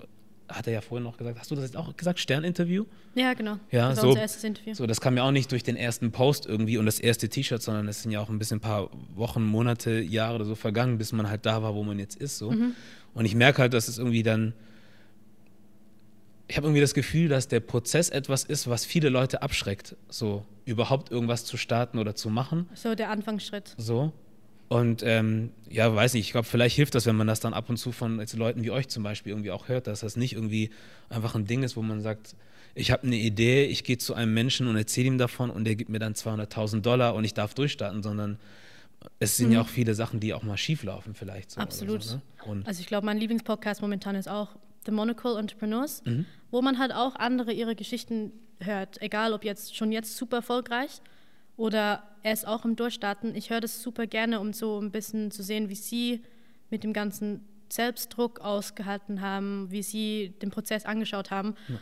hat er ja vorhin noch gesagt, hast du das jetzt auch gesagt, Sterninterview? Ja, genau. Ja, das so, unser erstes Interview. So, das kam ja auch nicht durch den ersten Post irgendwie und das erste T-Shirt, sondern es sind ja auch ein bisschen ein paar Wochen, Monate, Jahre oder so vergangen, bis man halt da war, wo man jetzt ist. So. Mhm. Und ich merke halt, dass es irgendwie dann ich habe irgendwie das Gefühl, dass der Prozess etwas ist, was viele Leute abschreckt, so überhaupt irgendwas zu starten oder zu machen. So der Anfangsschritt. So. Und ähm, ja, weiß nicht, ich glaube, vielleicht hilft das, wenn man das dann ab und zu von Leuten wie euch zum Beispiel irgendwie auch hört, dass das nicht irgendwie einfach ein Ding ist, wo man sagt, ich habe eine Idee, ich gehe zu einem Menschen und erzähle ihm davon und der gibt mir dann 200.000 Dollar und ich darf durchstarten, sondern es sind mhm. ja auch viele Sachen, die auch mal schief laufen vielleicht. So Absolut. So, ne? Also ich glaube, mein Lieblingspodcast momentan ist auch The Monocle Entrepreneurs, mhm. wo man halt auch andere ihre Geschichten hört, egal ob jetzt schon jetzt super erfolgreich oder erst auch im Durchstarten. Ich höre das super gerne, um so ein bisschen zu sehen, wie sie mit dem ganzen Selbstdruck ausgehalten haben, wie sie den Prozess angeschaut haben. Ja.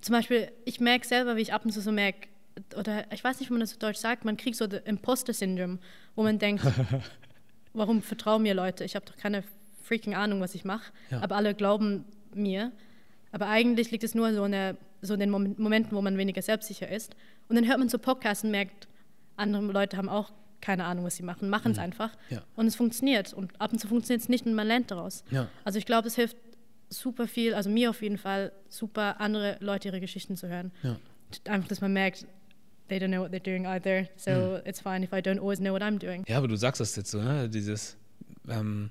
Zum Beispiel, ich merke selber, wie ich ab und zu so merke, oder ich weiß nicht, wie man das auf Deutsch sagt, man kriegt so das Imposter-Syndrom, wo man denkt, *laughs* warum vertrauen mir Leute? Ich habe doch keine freaking Ahnung, was ich mache. Ja. Aber alle glauben mir. Aber eigentlich liegt es nur so in, der, so in den Momenten, wo man weniger selbstsicher ist. Und dann hört man so Podcasts und merkt, andere Leute haben auch keine Ahnung, was sie machen, machen es mhm. einfach. Ja. Und es funktioniert. Und ab und zu funktioniert es nicht und man lernt daraus. Ja. Also ich glaube, es hilft super viel, also mir auf jeden Fall, super andere Leute ihre Geschichten zu hören. Ja. Einfach, dass man merkt, they don't know what they're doing either, so mhm. it's fine if I don't always know what I'm doing. Ja, aber du sagst das jetzt so, ne? dieses ähm,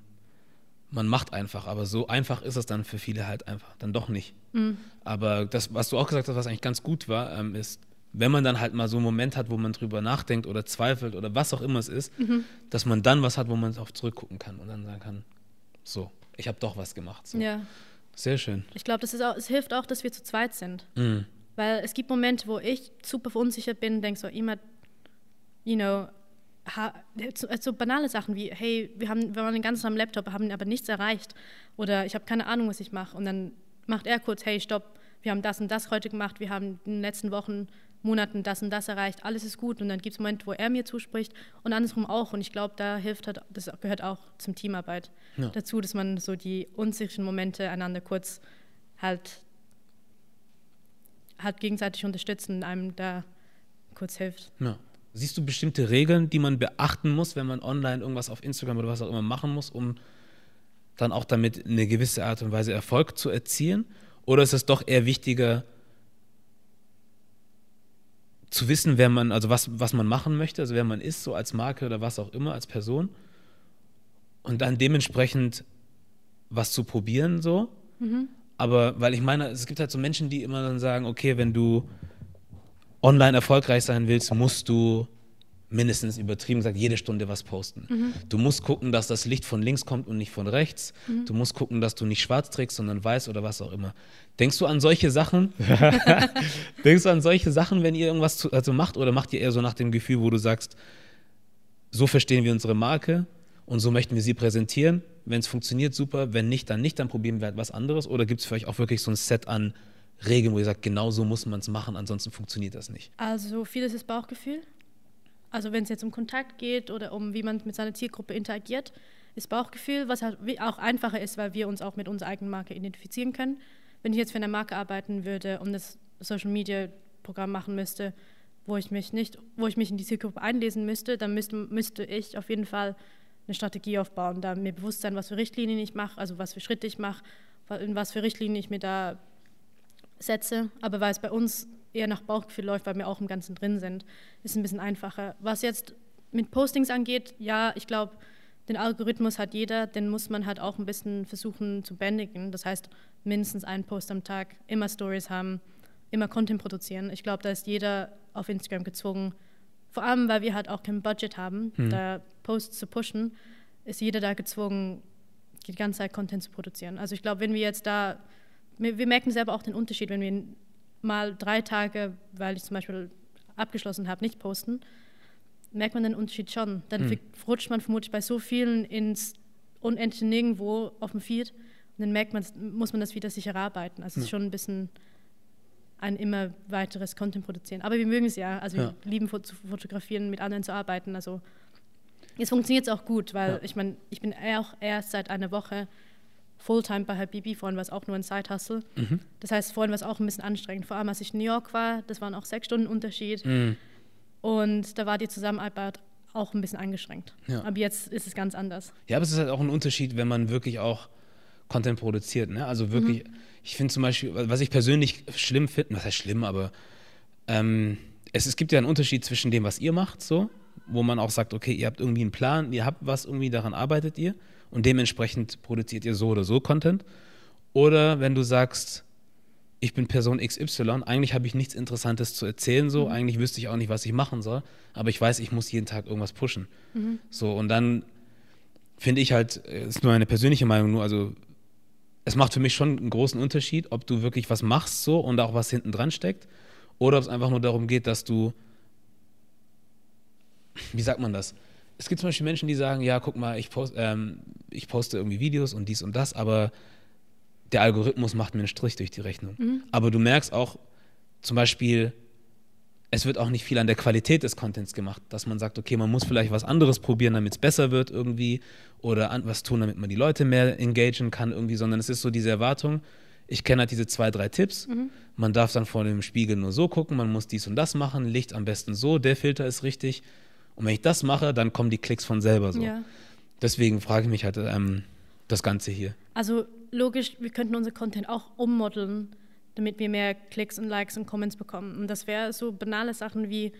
man macht einfach, aber so einfach ist es dann für viele halt einfach dann doch nicht. Mhm. Aber das, was du auch gesagt hast, was eigentlich ganz gut war, ähm, ist, wenn man dann halt mal so einen Moment hat, wo man drüber nachdenkt oder zweifelt oder was auch immer es ist, mhm. dass man dann was hat, wo man darauf zurückgucken kann und dann sagen kann, so, ich habe doch was gemacht. So. Ja. Sehr schön. Ich glaube, es hilft auch, dass wir zu zweit sind. Mhm. Weil es gibt Momente, wo ich super verunsichert bin, denke so, immer, you know, so, so, banale Sachen wie, hey, wir, haben, wir waren den ganzen Tag am Laptop, haben aber nichts erreicht oder ich habe keine Ahnung, was ich mache. Und dann macht er kurz, hey, stopp, wir haben das und das heute gemacht, wir haben in den letzten Wochen, Monaten das und das erreicht, alles ist gut. Und dann gibt es Momente, wo er mir zuspricht und andersrum auch. Und ich glaube, da hilft halt, das gehört auch zum Teamarbeit ja. dazu, dass man so die unsicheren Momente einander kurz halt, halt gegenseitig unterstützt und einem da kurz hilft. Ja. Siehst du bestimmte Regeln, die man beachten muss, wenn man online irgendwas auf Instagram oder was auch immer machen muss, um dann auch damit eine gewisse Art und Weise Erfolg zu erzielen? Oder ist es doch eher wichtiger, zu wissen, wer man, also was, was man machen möchte, also wer man ist, so als Marke oder was auch immer, als Person, und dann dementsprechend was zu probieren, so. Mhm. Aber weil ich meine, es gibt halt so Menschen, die immer dann sagen, okay, wenn du online erfolgreich sein willst, musst du mindestens übertrieben gesagt jede Stunde was posten. Mhm. Du musst gucken, dass das Licht von links kommt und nicht von rechts. Mhm. Du musst gucken, dass du nicht schwarz trägst, sondern weiß oder was auch immer. Denkst du an solche Sachen? *laughs* *laughs* Denkst du an solche Sachen, wenn ihr irgendwas zu, also macht oder macht ihr eher so nach dem Gefühl, wo du sagst, so verstehen wir unsere Marke und so möchten wir sie präsentieren? Wenn es funktioniert, super. Wenn nicht, dann nicht, dann probieren wir etwas anderes. Oder gibt es für euch auch wirklich so ein Set an Regeln, wo ihr sagt, genau so muss man es machen, ansonsten funktioniert das nicht? Also vieles ist Bauchgefühl. Also wenn es jetzt um Kontakt geht oder um wie man mit seiner Zielgruppe interagiert, ist Bauchgefühl, was halt auch einfacher ist, weil wir uns auch mit unserer eigenen Marke identifizieren können. Wenn ich jetzt für eine Marke arbeiten würde und das Social Media Programm machen müsste, wo ich mich nicht, wo ich mich in die Zielgruppe einlesen müsste, dann müsste, müsste ich auf jeden Fall eine Strategie aufbauen, da mir bewusst sein, was für Richtlinien ich mache, also was für Schritte ich mache, in was für Richtlinien ich mir da setze. Aber weil es bei uns eher nach Bauchgefühl läuft, weil wir auch im Ganzen drin sind, ist es ein bisschen einfacher. Was jetzt mit Postings angeht, ja, ich glaube, den Algorithmus hat jeder, den muss man halt auch ein bisschen versuchen zu bändigen. Das heißt, mindestens einen Post am Tag, immer Stories haben, immer Content produzieren. Ich glaube, da ist jeder auf Instagram gezwungen, vor allem weil wir halt auch kein Budget haben, mhm. da Posts zu pushen, ist jeder da gezwungen, die ganze Zeit Content zu produzieren. Also ich glaube, wenn wir jetzt da, wir, merken selber auch den Unterschied, wenn wir mal drei Tage, weil ich zum Beispiel abgeschlossen habe, nicht posten, merkt man den Unterschied schon. Dann mhm. rutscht man vermutlich bei so vielen ins Unendliche nirgendwo auf dem Feed und dann merkt man, muss man das wieder sicher arbeiten. Also es ist schon ein bisschen ein immer weiteres Content produzieren. Aber wir mögen es ja. Also ja. wir lieben zu fotografieren, mit anderen zu arbeiten. Also jetzt funktioniert es auch gut, weil ja. ich meine, ich bin auch erst seit einer Woche Fulltime bei Habibi, vorhin war es auch nur ein Side-Hustle. Mhm. Das heißt, vorhin war es auch ein bisschen anstrengend. Vor allem, als ich in New York war, das waren auch sechs Stunden Unterschied. Mhm. Und da war die Zusammenarbeit auch ein bisschen eingeschränkt. Ja. Aber jetzt ist es ganz anders. Ja, aber es ist halt auch ein Unterschied, wenn man wirklich auch Content produziert. Ne? Also wirklich, mhm. ich finde zum Beispiel, was ich persönlich schlimm finde, was heißt schlimm, aber ähm, es, es gibt ja einen Unterschied zwischen dem, was ihr macht, so, wo man auch sagt, okay, ihr habt irgendwie einen Plan, ihr habt was, irgendwie daran arbeitet ihr und dementsprechend produziert ihr so oder so Content. Oder wenn du sagst, ich bin Person XY, eigentlich habe ich nichts Interessantes zu erzählen, so, mhm. eigentlich wüsste ich auch nicht, was ich machen soll, aber ich weiß, ich muss jeden Tag irgendwas pushen. Mhm. So, und dann finde ich halt, ist nur eine persönliche Meinung, nur, also es macht für mich schon einen großen Unterschied, ob du wirklich was machst so und auch was hinten dran steckt oder ob es einfach nur darum geht, dass du, wie sagt man das? Es gibt zum Beispiel Menschen, die sagen, ja, guck mal, ich, post, ähm, ich poste irgendwie Videos und dies und das, aber der Algorithmus macht mir einen Strich durch die Rechnung. Mhm. Aber du merkst auch zum Beispiel, es wird auch nicht viel an der Qualität des Contents gemacht, dass man sagt, okay, man muss vielleicht was anderes probieren, damit es besser wird irgendwie oder an, was tun, damit man die Leute mehr engagieren kann irgendwie, sondern es ist so diese Erwartung, ich kenne halt diese zwei, drei Tipps, mhm. man darf dann vor dem Spiegel nur so gucken, man muss dies und das machen, Licht am besten so, der Filter ist richtig und wenn ich das mache, dann kommen die Klicks von selber so. Ja. Deswegen frage ich mich halt ähm, das Ganze hier. Also logisch, wir könnten unser Content auch ummodeln damit wir mehr Klicks und Likes und Comments bekommen. Und das wäre so banale Sachen wie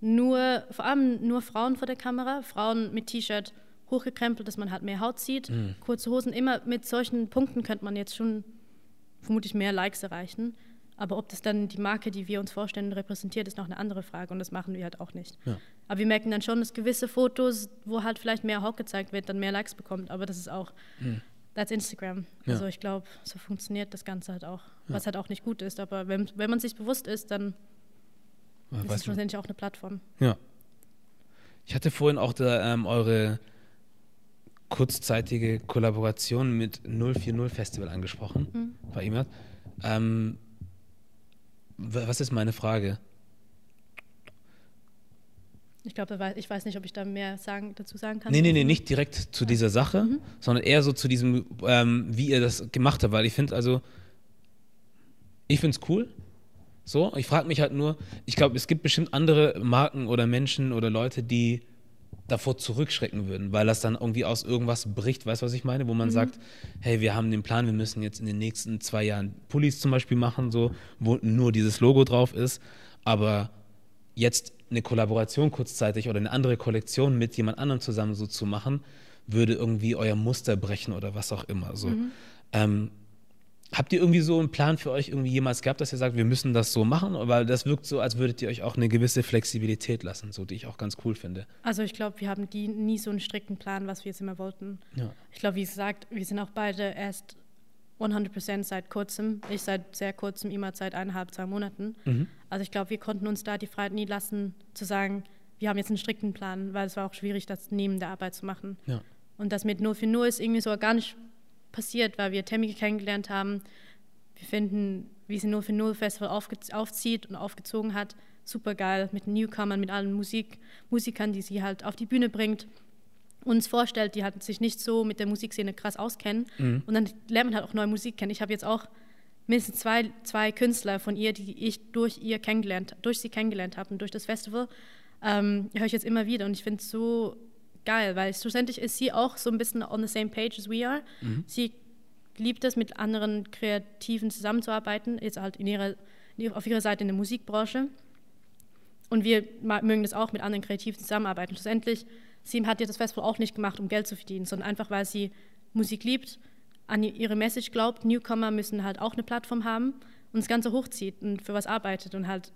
nur, vor allem nur Frauen vor der Kamera, Frauen mit T-Shirt hochgekrempelt, dass man halt mehr Haut sieht, mhm. kurze Hosen. Immer mit solchen Punkten könnte man jetzt schon vermutlich mehr Likes erreichen. Aber ob das dann die Marke, die wir uns vorstellen, repräsentiert, ist noch eine andere Frage und das machen wir halt auch nicht. Ja. Aber wir merken dann schon, dass gewisse Fotos, wo halt vielleicht mehr Haut gezeigt wird, dann mehr Likes bekommt. Aber das ist auch mhm that's Instagram. Ja. Also ich glaube, so funktioniert das Ganze halt auch. Ja. Was halt auch nicht gut ist. Aber wenn, wenn man sich bewusst ist, dann ja, ist es schlussendlich auch eine Plattform. Ja. Ich hatte vorhin auch da, ähm, eure kurzzeitige Kollaboration mit 040 Festival angesprochen mhm. bei ihm. Ähm, was ist meine Frage? Ich glaube, ich weiß nicht, ob ich da mehr sagen, dazu sagen kann. Nee, nee, nee, nicht direkt zu dieser Sache, mhm. sondern eher so zu diesem, ähm, wie ihr das gemacht habt, weil ich finde, also, ich finde es cool. So, ich frage mich halt nur, ich glaube, es gibt bestimmt andere Marken oder Menschen oder Leute, die davor zurückschrecken würden, weil das dann irgendwie aus irgendwas bricht, weißt du, was ich meine? Wo man mhm. sagt, hey, wir haben den Plan, wir müssen jetzt in den nächsten zwei Jahren Pullis zum Beispiel machen, so, wo nur dieses Logo drauf ist, aber jetzt eine Kollaboration kurzzeitig oder eine andere Kollektion mit jemand anderem zusammen so zu machen, würde irgendwie euer Muster brechen oder was auch immer. So. Mhm. Ähm, habt ihr irgendwie so einen Plan für euch irgendwie jemals gehabt, dass ihr sagt, wir müssen das so machen? Weil das wirkt so, als würdet ihr euch auch eine gewisse Flexibilität lassen, so die ich auch ganz cool finde. Also ich glaube, wir haben die nie so einen strikten Plan, was wir jetzt immer wollten. Ja. Ich glaube, wie gesagt, wir sind auch beide erst 100% seit kurzem. Ich seit sehr kurzem, immer seit eineinhalb, zwei Monaten. Mhm. Also ich glaube, wir konnten uns da die Freiheit nie lassen, zu sagen, wir haben jetzt einen strikten Plan, weil es war auch schwierig, das neben der Arbeit zu machen. Ja. Und das mit 0 für 0 ist irgendwie so gar nicht passiert, weil wir Tammy kennengelernt haben. Wir finden, wie sie 0 für 0 Festival aufzieht und aufgezogen hat, super geil mit Newcomern, mit allen Musik Musikern, die sie halt auf die Bühne bringt uns vorstellt, die halt sich nicht so mit der Musikszene krass auskennen. Mhm. Und dann lernt man halt auch neue Musik kennen. Ich habe jetzt auch mindestens zwei, zwei Künstler von ihr, die ich durch ihr kennengelernt, durch sie kennengelernt habe und durch das Festival, ähm, höre ich jetzt immer wieder. Und ich finde es so geil, weil schlussendlich ist sie auch so ein bisschen on the same page as we are. Mhm. Sie liebt es, mit anderen Kreativen zusammenzuarbeiten, jetzt halt in ihrer, auf ihrer Seite in der Musikbranche. Und wir mögen das auch, mit anderen Kreativen zusammenarbeiten. Schlussendlich sie hat ja das Festival auch nicht gemacht, um Geld zu verdienen, sondern einfach, weil sie Musik liebt, an ihre Message glaubt. Newcomer müssen halt auch eine Plattform haben und das Ganze hochzieht und für was arbeitet und halt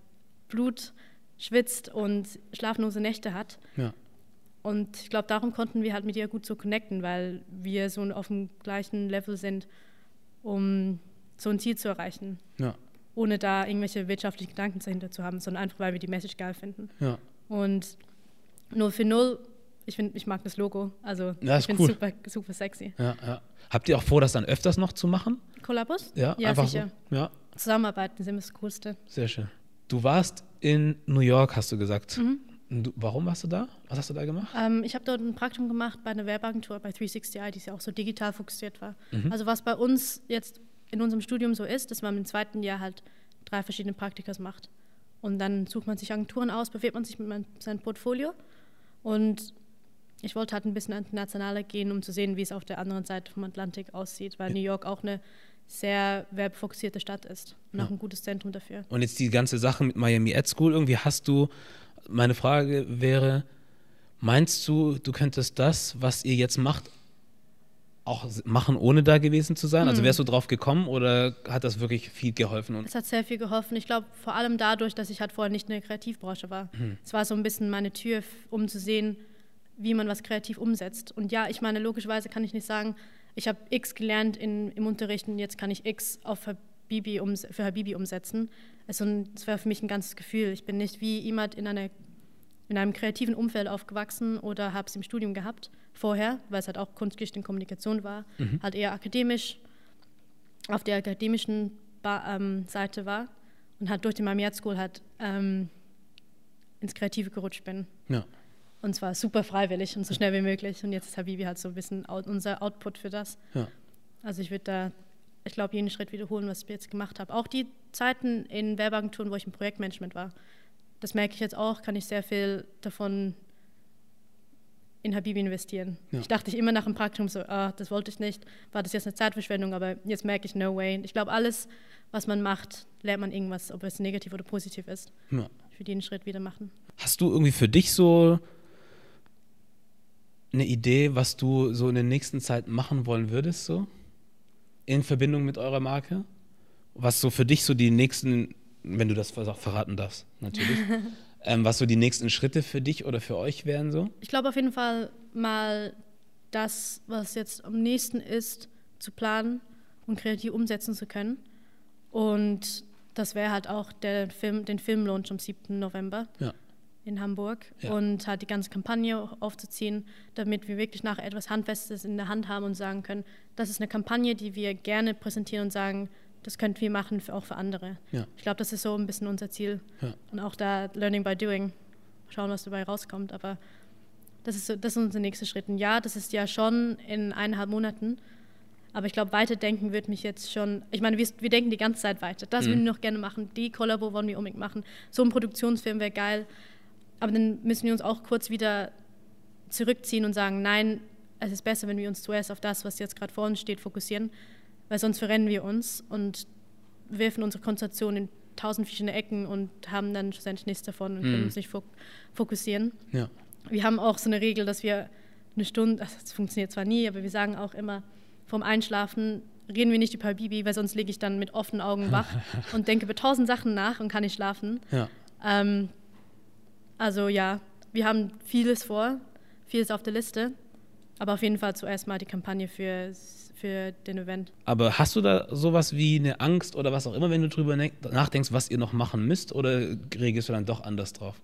Blut schwitzt und schlaflose Nächte hat. Ja. Und ich glaube, darum konnten wir halt mit ihr gut so connecten, weil wir so auf dem gleichen Level sind, um so ein Ziel zu erreichen. Ja. Ohne da irgendwelche wirtschaftlichen Gedanken dahinter zu haben, sondern einfach, weil wir die Message geil finden. Ja. Und 0 für 0 ich finde, ich mag das Logo. Also ja, ich finde es super, super sexy. Ja, ja. Habt ihr auch vor, das dann öfters noch zu machen? Kollabos? Ja, ja einfach sicher. So. Ja. Zusammenarbeiten sind das Coolste. Sehr schön. Du warst in New York, hast du gesagt. Mhm. Du, warum warst du da? Was hast du da gemacht? Ähm, ich habe dort ein Praktikum gemacht bei einer Werbeagentur, bei 360i, die ja auch so digital fokussiert war. Mhm. Also was bei uns jetzt in unserem Studium so ist, dass man im zweiten Jahr halt drei verschiedene Praktikas macht. Und dann sucht man sich Agenturen aus, bewirbt man sich mit seinem Portfolio. Und ich wollte halt ein bisschen internationaler gehen, um zu sehen, wie es auf der anderen Seite vom Atlantik aussieht, weil New York auch eine sehr werbefokussierte Stadt ist und ja. auch ein gutes Zentrum dafür. Und jetzt die ganze Sache mit Miami Ed School, irgendwie hast du, meine Frage wäre, meinst du, du könntest das, was ihr jetzt macht, auch machen, ohne da gewesen zu sein? Also hm. Wärst du drauf gekommen oder hat das wirklich viel geholfen? es hat sehr viel geholfen. Ich glaube vor allem dadurch, dass ich halt vorher nicht in der Kreativbranche war. Hm. Es war so ein bisschen meine Tür, um zu sehen, wie man was kreativ umsetzt. Und ja, ich meine, logischerweise kann ich nicht sagen, ich habe X gelernt in, im Unterricht und jetzt kann ich X auf Habibi für Habibi umsetzen. Also, das wäre für mich ein ganzes Gefühl. Ich bin nicht wie jemand in, einer, in einem kreativen Umfeld aufgewachsen oder habe es im Studium gehabt vorher, weil es halt auch Kunstgeschichte und Kommunikation war, mhm. halt eher akademisch, auf der akademischen ba ähm, Seite war und halt durch die Mamiat School halt ähm, ins Kreative gerutscht bin. Ja. Und zwar super freiwillig und so schnell wie möglich. Und jetzt ist Habibi halt so ein bisschen out, unser Output für das. Ja. Also ich würde da, ich glaube, jeden Schritt wiederholen, was ich jetzt gemacht habe. Auch die Zeiten in Werbeagenturen, wo ich im Projektmanagement war, das merke ich jetzt auch, kann ich sehr viel davon in Habibi investieren. Ja. Ich dachte ich immer nach dem Praktikum so, ah, das wollte ich nicht, war das jetzt eine Zeitverschwendung, aber jetzt merke ich, no way. Ich glaube, alles, was man macht, lernt man irgendwas, ob es negativ oder positiv ist. Ja. Würde jeden Schritt wieder machen. Hast du irgendwie für dich so eine Idee, was du so in der nächsten Zeit machen wollen würdest, so in Verbindung mit eurer Marke? Was so für dich so die nächsten, wenn du das verraten darfst, natürlich, *laughs* ähm, was so die nächsten Schritte für dich oder für euch wären so? Ich glaube auf jeden Fall mal das, was jetzt am nächsten ist, zu planen und kreativ umsetzen zu können. Und das wäre halt auch der Film, den Filmlaunch am 7. November. Ja in Hamburg ja. und halt die ganze Kampagne aufzuziehen, damit wir wirklich nachher etwas Handfestes in der Hand haben und sagen können, das ist eine Kampagne, die wir gerne präsentieren und sagen, das könnten wir machen, für, auch für andere. Ja. Ich glaube, das ist so ein bisschen unser Ziel. Ja. Und auch da Learning by Doing, schauen, was dabei rauskommt. Aber das ist, so, das ist unser nächster Schritt. Und ja, das ist ja schon in eineinhalb Monaten. Aber ich glaube, weiterdenken wird mich jetzt schon. Ich meine, wir, wir denken die ganze Zeit weiter. Das mhm. würden wir noch gerne machen. Die Kollabo wollen wir unbedingt machen. So ein Produktionsfilm wäre geil. Aber dann müssen wir uns auch kurz wieder zurückziehen und sagen, nein, es ist besser, wenn wir uns zuerst auf das, was jetzt gerade vor uns steht, fokussieren, weil sonst verrennen wir uns und werfen unsere Konzentration in tausend verschiedene Ecken und haben dann schlussendlich nichts davon und können mm. uns nicht fokussieren. Ja. Wir haben auch so eine Regel, dass wir eine Stunde, das funktioniert zwar nie, aber wir sagen auch immer, vorm Einschlafen reden wir nicht über Bibi, weil sonst liege ich dann mit offenen Augen wach *laughs* und denke über tausend Sachen nach und kann nicht schlafen. Ja. Ähm, also ja, wir haben vieles vor, vieles auf der Liste, aber auf jeden Fall zuerst mal die Kampagne für, für den Event. Aber hast du da sowas wie eine Angst oder was auch immer, wenn du drüber nachdenkst, was ihr noch machen müsst oder reagierst du dann doch anders drauf?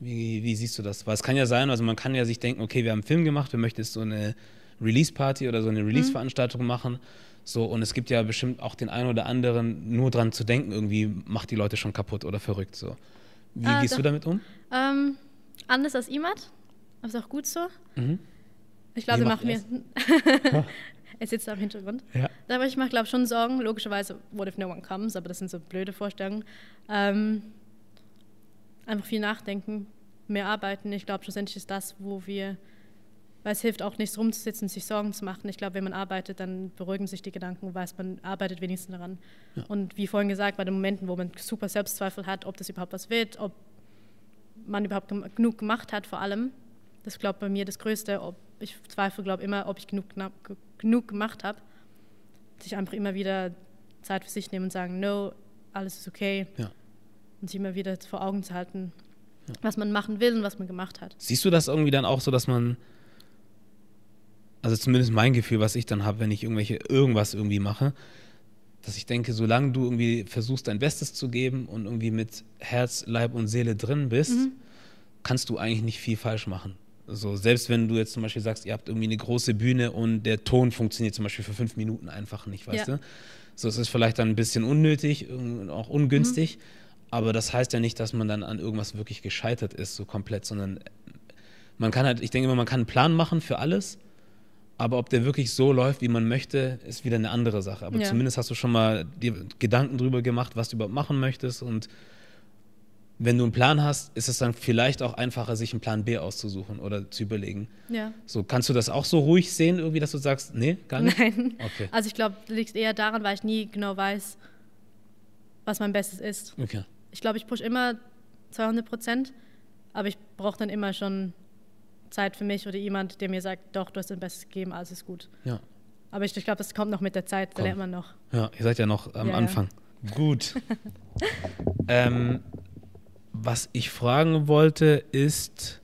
Wie, wie siehst du das? Weil es kann ja sein, also man kann ja sich denken, okay, wir haben einen Film gemacht, wir möchten jetzt so eine Release-Party oder so eine Release-Veranstaltung mhm. machen. So, und es gibt ja bestimmt auch den einen oder anderen, nur dran zu denken, irgendwie macht die Leute schon kaputt oder verrückt. So. Wie Ah, gehst doch. du damit um? Ähm, anders als Imad, aber ist auch gut so. Mhm. Ich glaube, wir macht ihr mir. *laughs* er sitzt da im Hintergrund. Ja. Aber ich mache, glaube schon Sorgen. Logischerweise, what if no one comes? Aber das sind so blöde Vorstellungen. Ähm, einfach viel nachdenken, mehr arbeiten. Ich glaube, schlussendlich ist das, wo wir. Weil es hilft auch nicht, rumzusitzen, sich Sorgen zu machen. Ich glaube, wenn man arbeitet, dann beruhigen sich die Gedanken und weiß, man arbeitet wenigstens daran. Ja. Und wie vorhin gesagt, bei den Momenten, wo man super Selbstzweifel hat, ob das überhaupt was wird, ob man überhaupt genug gemacht hat, vor allem. Das glaube bei mir das Größte. Ob, ich zweifle, glaube immer, ob ich genug, genug gemacht habe. Sich einfach immer wieder Zeit für sich nehmen und sagen, no, alles ist okay. Ja. Und sich immer wieder vor Augen zu halten, was man machen will und was man gemacht hat. Siehst du das irgendwie dann auch so, dass man, also zumindest mein Gefühl, was ich dann habe, wenn ich irgendwelche irgendwas irgendwie mache, dass ich denke, solange du irgendwie versuchst, dein Bestes zu geben und irgendwie mit Herz, Leib und Seele drin bist, kannst du eigentlich nicht viel falsch machen. So, selbst wenn du jetzt zum Beispiel sagst, ihr habt irgendwie eine große Bühne und der Ton funktioniert zum Beispiel für fünf Minuten einfach nicht, weißt Ja. du? So, es ist vielleicht dann ein bisschen unnötig und auch ungünstig, aber das heißt ja nicht, dass man dann an irgendwas wirklich gescheitert ist, so komplett, sondern man kann halt, ich denke immer, man kann einen Plan machen für alles, aber ob der wirklich so läuft, wie man möchte, ist wieder eine andere Sache. Aber Ja. zumindest hast du schon mal dir Gedanken drüber gemacht, was du überhaupt machen möchtest und wenn du einen Plan hast, ist es dann vielleicht auch einfacher, sich einen Plan B auszusuchen oder zu überlegen. Ja. So, kannst du das auch so ruhig sehen, irgendwie, dass du sagst, nee, gar nicht? Nein. Okay. Also ich glaube, das liegt eher daran, weil ich nie genau weiß, was mein Bestes ist. Okay. Ich glaube, ich push immer 200 Prozent, aber ich brauche dann immer schon Zeit für mich oder jemand, der mir sagt, doch, du hast dein Bestes gegeben, alles ist gut. Ja. Aber ich, ich glaube, das kommt noch mit der Zeit, da lernt man noch. Ja, ihr seid ja noch am Ja, ja. Anfang. Gut. *laughs* ähm, was ich fragen wollte ist,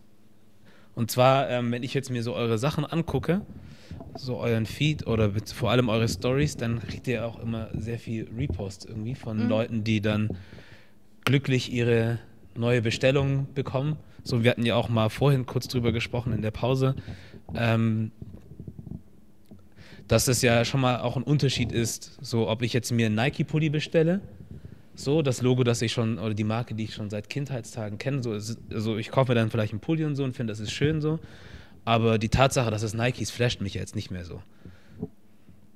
und zwar, ähm, wenn ich jetzt mir so eure Sachen angucke, so euren Feed oder vor allem eure Stories, dann kriegt ihr auch immer sehr viel Repost irgendwie von Mhm. Leuten, die dann glücklich ihre neue Bestellung bekommen. So, wir hatten ja auch mal vorhin kurz drüber gesprochen in der Pause. Ähm, dass es ja schon mal auch ein Unterschied ist, so ob ich jetzt mir einen Nike-Pulli bestelle, so das Logo, das ich schon, oder die Marke, die ich schon seit Kindheitstagen kenne, so, also ich kaufe mir dann vielleicht einen Pulli und so und finde, das ist schön so, aber die Tatsache, dass es Nike ist, flasht mich jetzt nicht mehr so.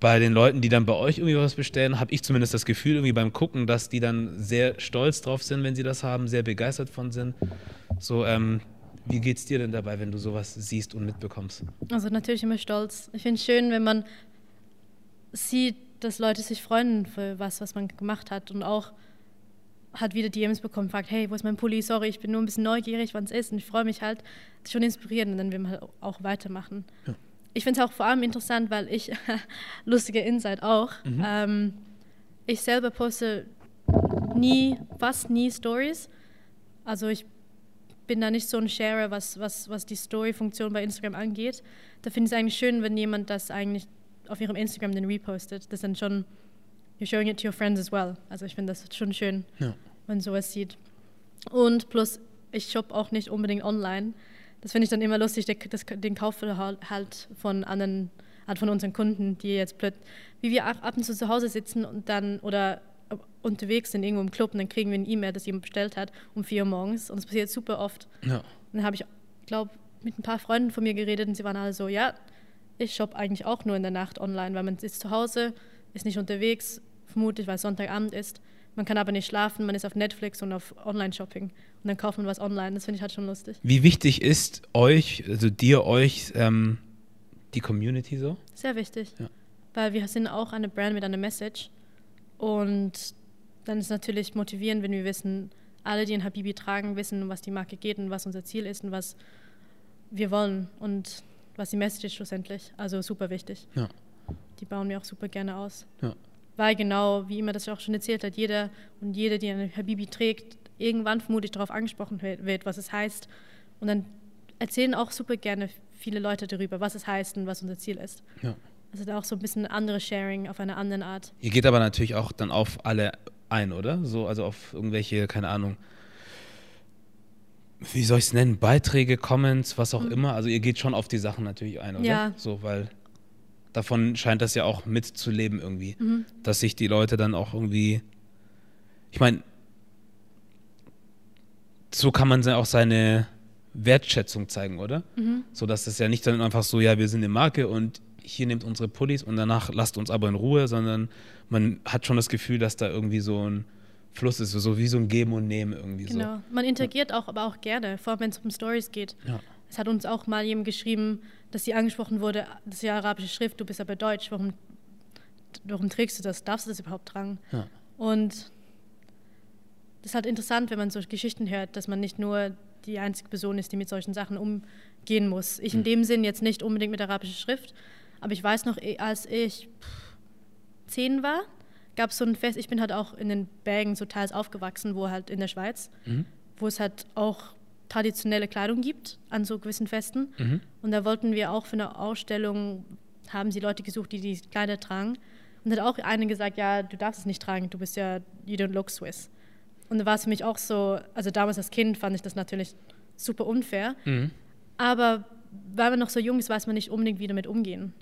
Bei den Leuten, die dann bei euch irgendwie was bestellen, habe ich zumindest das Gefühl, irgendwie beim Gucken, dass die dann sehr stolz drauf sind, wenn sie das haben, sehr begeistert von sind. So, ähm, wie geht's dir denn dabei, wenn du sowas siehst und mitbekommst? Also natürlich immer stolz. Ich finde es schön, wenn man sieht, dass Leute sich freuen für was, was man gemacht hat und auch hat wieder DMs bekommen, fragt, hey, wo ist mein Pulli? Sorry, ich bin nur ein bisschen neugierig, wann es ist und ich freue mich halt. Das ist schon inspirierend und dann will man halt auch weitermachen. Ja. Ich finde es auch vor allem interessant, weil ich, *laughs* lustiger Insight auch, ähm, ich selber poste nie, fast nie Stories. Also ich bin da nicht so ein Sharer, was, was, was die Story-Funktion bei Instagram angeht. Da finde ich es eigentlich schön, wenn jemand das eigentlich auf ihrem Instagram dann repostet. Das ist dann schon, you're showing it to your friends as well. Also ich finde das schon schön, Ja. wenn man sowas sieht. Und plus, ich shop auch nicht unbedingt online. Das finde ich dann immer lustig, der, das, den Kauf halt von anderen, halt von unseren Kunden, die jetzt plötzlich, wie wir ab ab und zu zu Hause sitzen und dann, oder unterwegs sind irgendwo im Club und dann kriegen wir eine E-Mail, dass jemand bestellt hat um 4 Uhr morgens und das passiert super oft. Ja. Dann habe ich, glaube mit ein paar Freunden von mir geredet und sie waren alle so, ja, ich shop eigentlich auch nur in der Nacht online, weil man ist zu Hause, ist nicht unterwegs, vermutlich, weil es Sonntagabend ist. Man kann aber nicht schlafen, man ist auf Netflix und auf Online-Shopping und dann kauft man was online. Das finde ich halt schon lustig. Wie wichtig ist euch, also dir, euch, ähm, die Community so? Sehr wichtig, Ja. weil wir sind auch eine Brand mit einer Message und dann ist es natürlich motivierend, wenn wir wissen, alle, die ein Habibi tragen, wissen, um was die Marke geht und was unser Ziel ist und was wir wollen und was die Message ist schlussendlich. Also super wichtig. Ja. Die bauen wir auch super gerne aus. Ja. Weil genau, wie immer das auch schon erzählt hat, jeder und jede, die eine Habibi trägt, irgendwann vermutlich darauf angesprochen wird, wird, was es heißt. Und dann erzählen auch super gerne viele Leute darüber, was es heißt und was unser Ziel ist. Ja. Also da auch so ein bisschen anderes Sharing auf eine andere Art. Ihr geht aber natürlich auch dann auf alle ein, oder? So, also auf irgendwelche, keine Ahnung, wie soll ich es nennen, Beiträge, Comments, was auch immer. Also ihr geht schon auf die Sachen natürlich ein, oder? Ja. So, weil davon scheint das ja auch mitzuleben irgendwie. Mhm. Dass sich die Leute dann auch irgendwie. Ich meine, so kann man auch seine Wertschätzung zeigen, oder? Mhm. So dass es ja nicht dann einfach so, ja, wir sind eine Marke und hier nehmt unsere Pullis und danach lasst uns aber in Ruhe, sondern man hat schon das Gefühl, dass da irgendwie so ein Fluss ist, so wie so ein Geben und Nehmen irgendwie genau. so. Genau, man interagiert auch, aber auch gerne, vor allem wenn es um Stories geht. Ja. Es hat uns auch mal jemand geschrieben, dass sie angesprochen wurde, das ist ja arabische Schrift, du bist aber deutsch, warum, warum trägst du das, darfst du das überhaupt tragen? Ja. Und das ist halt interessant, wenn man so Geschichten hört, dass man nicht nur die einzige Person ist, die mit solchen Sachen umgehen muss. Ich in hm. dem Sinn jetzt nicht unbedingt mit arabischer Schrift, aber ich weiß noch, eh, als ich zehn war, gab es so ein Fest, ich bin halt auch in den Bergen so teils aufgewachsen, wo halt in der Schweiz, mhm. wo es halt auch traditionelle Kleidung gibt an so gewissen Festen. Mhm. Und da wollten wir auch für eine Ausstellung, haben sie Leute gesucht, die die Kleider tragen. Und hat auch eine gesagt, ja, du darfst es nicht tragen, du bist ja, you don't look Swiss. Und da war es für mich auch so, also damals als Kind fand ich das natürlich super unfair. Mhm. Aber weil man noch so jung ist, weiß man nicht unbedingt, wie damit umgehen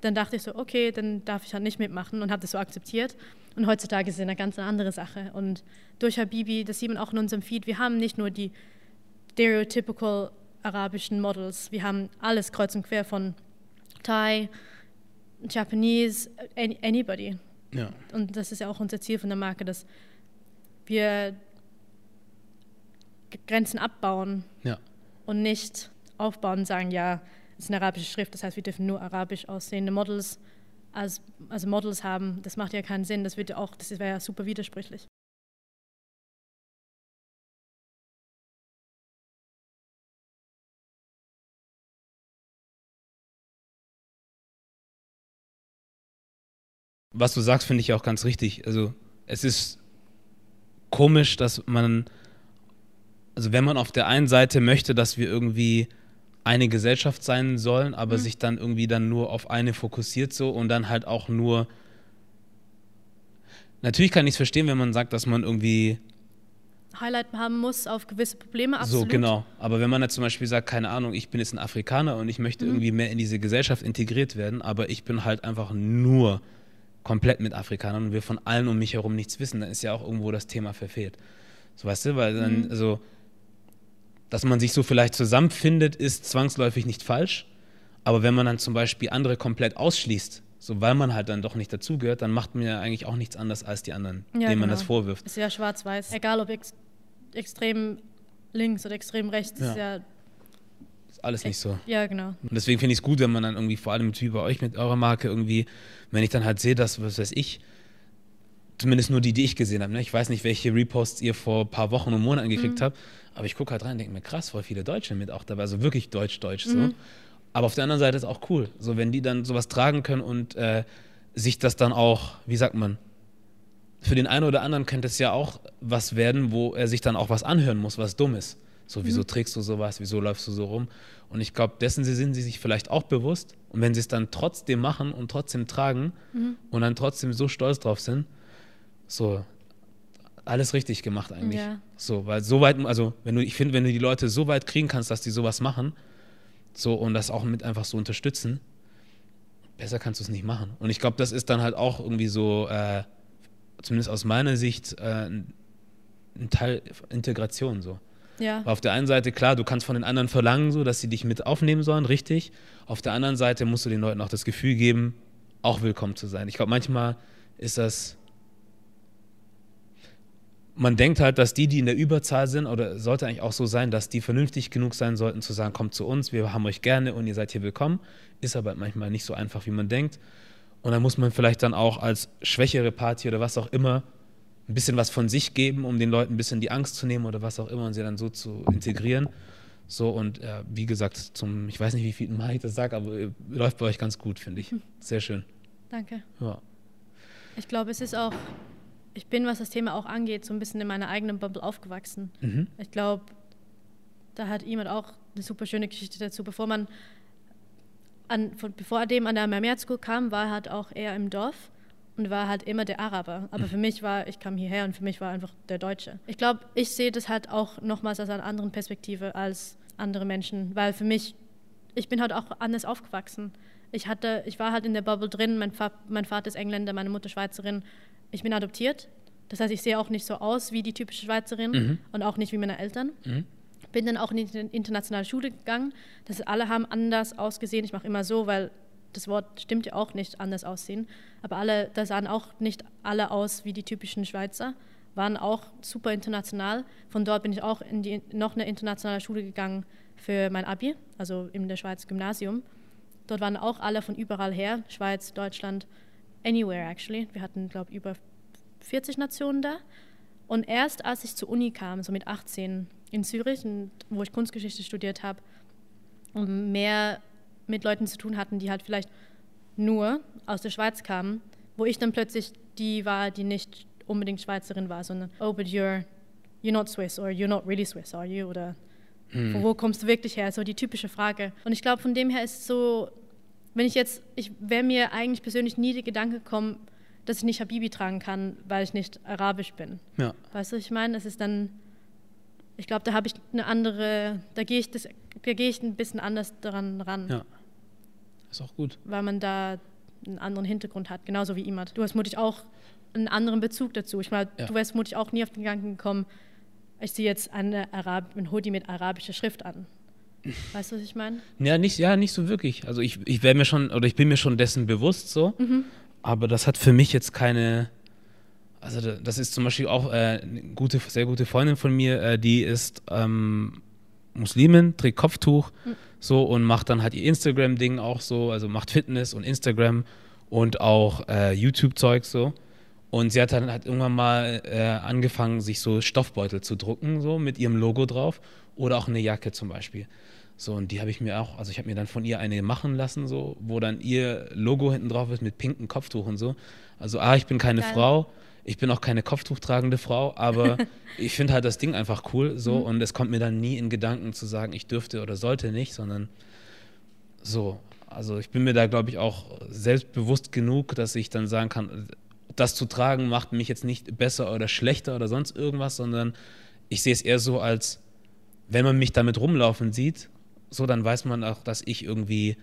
dann dachte ich so, okay, dann darf ich halt nicht mitmachen und habe das so akzeptiert. Und heutzutage ist es eine ganz andere Sache. Und durch Habibi, das sieht man auch in unserem Feed, wir haben nicht nur die stereotypical arabischen Models, wir haben alles kreuz und quer von Thai, Japanese, anybody. Ja. Und das ist ja auch unser Ziel von der Marke, dass wir Grenzen abbauen ja. und nicht aufbauen und sagen, ja, ist eine arabische Schrift, das heißt, wir dürfen nur arabisch aussehende Models als also Models haben. Das macht ja keinen Sinn. Das wird auch, das wäre ja super widersprüchlich. Was du sagst, finde ich auch ganz richtig. Also es ist komisch, dass man, also wenn man auf der einen Seite möchte, dass wir irgendwie eine Gesellschaft sein sollen, aber mhm. sich dann irgendwie dann nur auf eine fokussiert so und dann halt auch nur. Natürlich kann ich es verstehen, wenn man sagt, dass man irgendwie Highlight haben muss auf gewisse Probleme. Absolut. So, genau. Aber wenn man jetzt zum Beispiel sagt, keine Ahnung, ich bin jetzt ein Afrikaner und ich möchte mhm. irgendwie mehr in diese Gesellschaft integriert werden, aber ich bin halt einfach nur komplett mit Afrikanern und wir von allen um mich herum nichts wissen, dann ist ja auch irgendwo das Thema verfehlt. So, weißt du, weil dann, mhm. also dass man sich so vielleicht zusammenfindet, ist zwangsläufig nicht falsch. Aber wenn man dann zum Beispiel andere komplett ausschließt, so weil man halt dann doch nicht dazugehört, dann macht man ja eigentlich auch nichts anderes als die anderen, ja, denen genau. man das vorwirft. Ist ja schwarz-weiß. Egal ob ex extrem links oder extrem rechts, ja. ist ja. Ist alles nicht so. Ja, genau. Und deswegen finde ich es gut, wenn man dann irgendwie, vor allem wie bei euch mit eurer Marke, irgendwie, wenn ich dann halt sehe, dass, was weiß ich, zumindest nur die, die ich gesehen habe. Ne? Ich weiß nicht, welche Reposts ihr vor ein paar Wochen und Monaten gekriegt mhm. habt, aber ich gucke halt rein und denke mir, krass, voll viele Deutsche mit auch dabei, also wirklich deutsch-deutsch mhm. so. Aber auf der anderen Seite ist auch cool, so wenn die dann sowas tragen können und äh, sich das dann auch, wie sagt man, für den einen oder anderen könnte es ja auch was werden, wo er sich dann auch was anhören muss, was dumm ist. So, wieso mhm. trägst du sowas, wieso läufst du so rum? Und ich glaube, dessen sind sie sich vielleicht auch bewusst. Und wenn sie es dann trotzdem machen und trotzdem tragen mhm. und dann trotzdem so stolz drauf sind, so, alles richtig gemacht eigentlich. Ja. So, weil so weit, also wenn du, ich finde, wenn du die Leute so weit kriegen kannst, dass die sowas machen, so und das auch mit einfach so unterstützen, besser kannst du es nicht machen. Und ich glaube, das ist dann halt auch irgendwie so, äh, zumindest aus meiner Sicht, äh, ein Teil Integration so. Ja. Weil auf der einen Seite, klar, du kannst von den anderen verlangen, so, dass sie dich mit aufnehmen sollen, richtig. Auf der anderen Seite musst du den Leuten auch das Gefühl geben, auch willkommen zu sein. Ich glaube, manchmal ist das man denkt halt, dass die, die in der Überzahl sind, oder sollte eigentlich auch so sein, dass die vernünftig genug sein sollten, zu sagen, kommt zu uns, wir haben euch gerne und ihr seid hier willkommen. Ist aber manchmal nicht so einfach, wie man denkt. Und dann muss man vielleicht dann auch als schwächere Party oder was auch immer ein bisschen was von sich geben, um den Leuten ein bisschen die Angst zu nehmen oder was auch immer und sie dann so zu integrieren. So und äh, wie gesagt, zum, ich weiß nicht, wie viel Mal ich das sage, aber äh, läuft bei euch ganz gut, finde ich. Hm. Sehr schön. Danke. Ja. Ich glaube, es ist auch ich bin, was das Thema auch angeht, so ein bisschen in meiner eigenen Bubble aufgewachsen. Mhm. Ich glaube, da hat jemand auch eine super schöne Geschichte dazu. Bevor man an, von, bevor dem an der Mermiat School kam, war er halt auch eher im Dorf und war halt immer der Araber. Aber mhm. für mich war, ich kam hierher und für mich war einfach der Deutsche. Ich glaube, ich sehe das halt auch nochmals aus einer anderen Perspektive als andere Menschen, weil für mich, ich bin halt auch anders aufgewachsen. Ich, hatte, ich war halt in der Bubble drin, mein, Fa mein Vater ist Engländer, meine Mutter Schweizerin. Ich bin adoptiert, das heißt, ich sehe auch nicht so aus wie die typische Schweizerin mhm. und auch nicht wie meine Eltern. Mhm. Bin dann auch in die internationale Schule gegangen. Das alle haben anders ausgesehen. Ich mache immer so, weil das Wort stimmt ja auch nicht anders aussehen. Aber alle, da sahen auch nicht alle aus wie die typischen Schweizer, waren auch super international. Von dort bin ich auch in die, noch eine internationale Schule gegangen für mein Abi, also in der Schweiz Gymnasium. Dort waren auch alle von überall her, Schweiz, Deutschland, anywhere actually. Wir hatten, glaube ich, über 40 Nationen da. Und erst als ich zur Uni kam, so mit 18 in Zürich, wo ich Kunstgeschichte studiert habe, und mehr mit Leuten zu tun hatten, die halt vielleicht nur aus der Schweiz kamen, wo ich dann plötzlich die war, die nicht unbedingt Schweizerin war, sondern oh, but you're you're not Swiss or you're not really Swiss, are you? Oder hm. wo, kommst du wirklich her? So die typische Frage. Und ich glaube, von dem her ist so, wenn ich jetzt, ich wäre mir eigentlich persönlich nie der Gedanke gekommen, dass ich nicht Habibi tragen kann, weil ich nicht arabisch bin. Ja. Weißt du, ich meine, es ist dann, ich glaube, da habe ich eine andere, da gehe ich, da gehe ich ein bisschen anders daran ran. Ja. Ist auch gut. Weil man da einen anderen Hintergrund hat, genauso wie Imad. Du hast mutig auch einen anderen Bezug dazu. Ich meine, ja. du wärst mutig auch nie auf den Gedanken gekommen, ich ziehe jetzt eine Arab ein Hoodie mit arabischer Schrift an. Weißt du, was ich meine? Ja, nicht, ja, nicht so wirklich. Also ich, ich wäre mir schon, oder ich bin mir schon dessen bewusst so. Mhm. Aber das hat für mich jetzt keine. Also das ist zum Beispiel auch äh, eine gute, sehr gute Freundin von mir, äh, die ist ähm, Muslimin, trägt Kopftuch mhm. so und macht dann halt ihr Instagram-Ding auch so, also macht Fitness und Instagram und auch äh, YouTube-Zeug so. Und sie hat dann halt irgendwann mal äh, angefangen, sich so Stoffbeutel zu drucken, so mit ihrem Logo drauf. Oder auch eine Jacke zum Beispiel. So, und die habe ich mir auch, also ich habe mir dann von ihr eine machen lassen, so, wo dann ihr Logo hinten drauf ist mit pinkem Kopftuch und so. Also, ah, ich bin keine Geil. Frau, ich bin auch keine Kopftuchtragende Frau, aber *laughs* ich finde halt das Ding einfach cool, so, mhm. und es kommt mir dann nie in Gedanken zu sagen, ich dürfte oder sollte nicht, sondern so. Also, ich bin mir da, glaube ich, auch selbstbewusst genug, dass ich dann sagen kann, das zu tragen macht mich jetzt nicht besser oder schlechter oder sonst irgendwas, sondern ich sehe es eher so als, wenn man mich damit rumlaufen sieht so, dann weiß man auch, dass ich irgendwie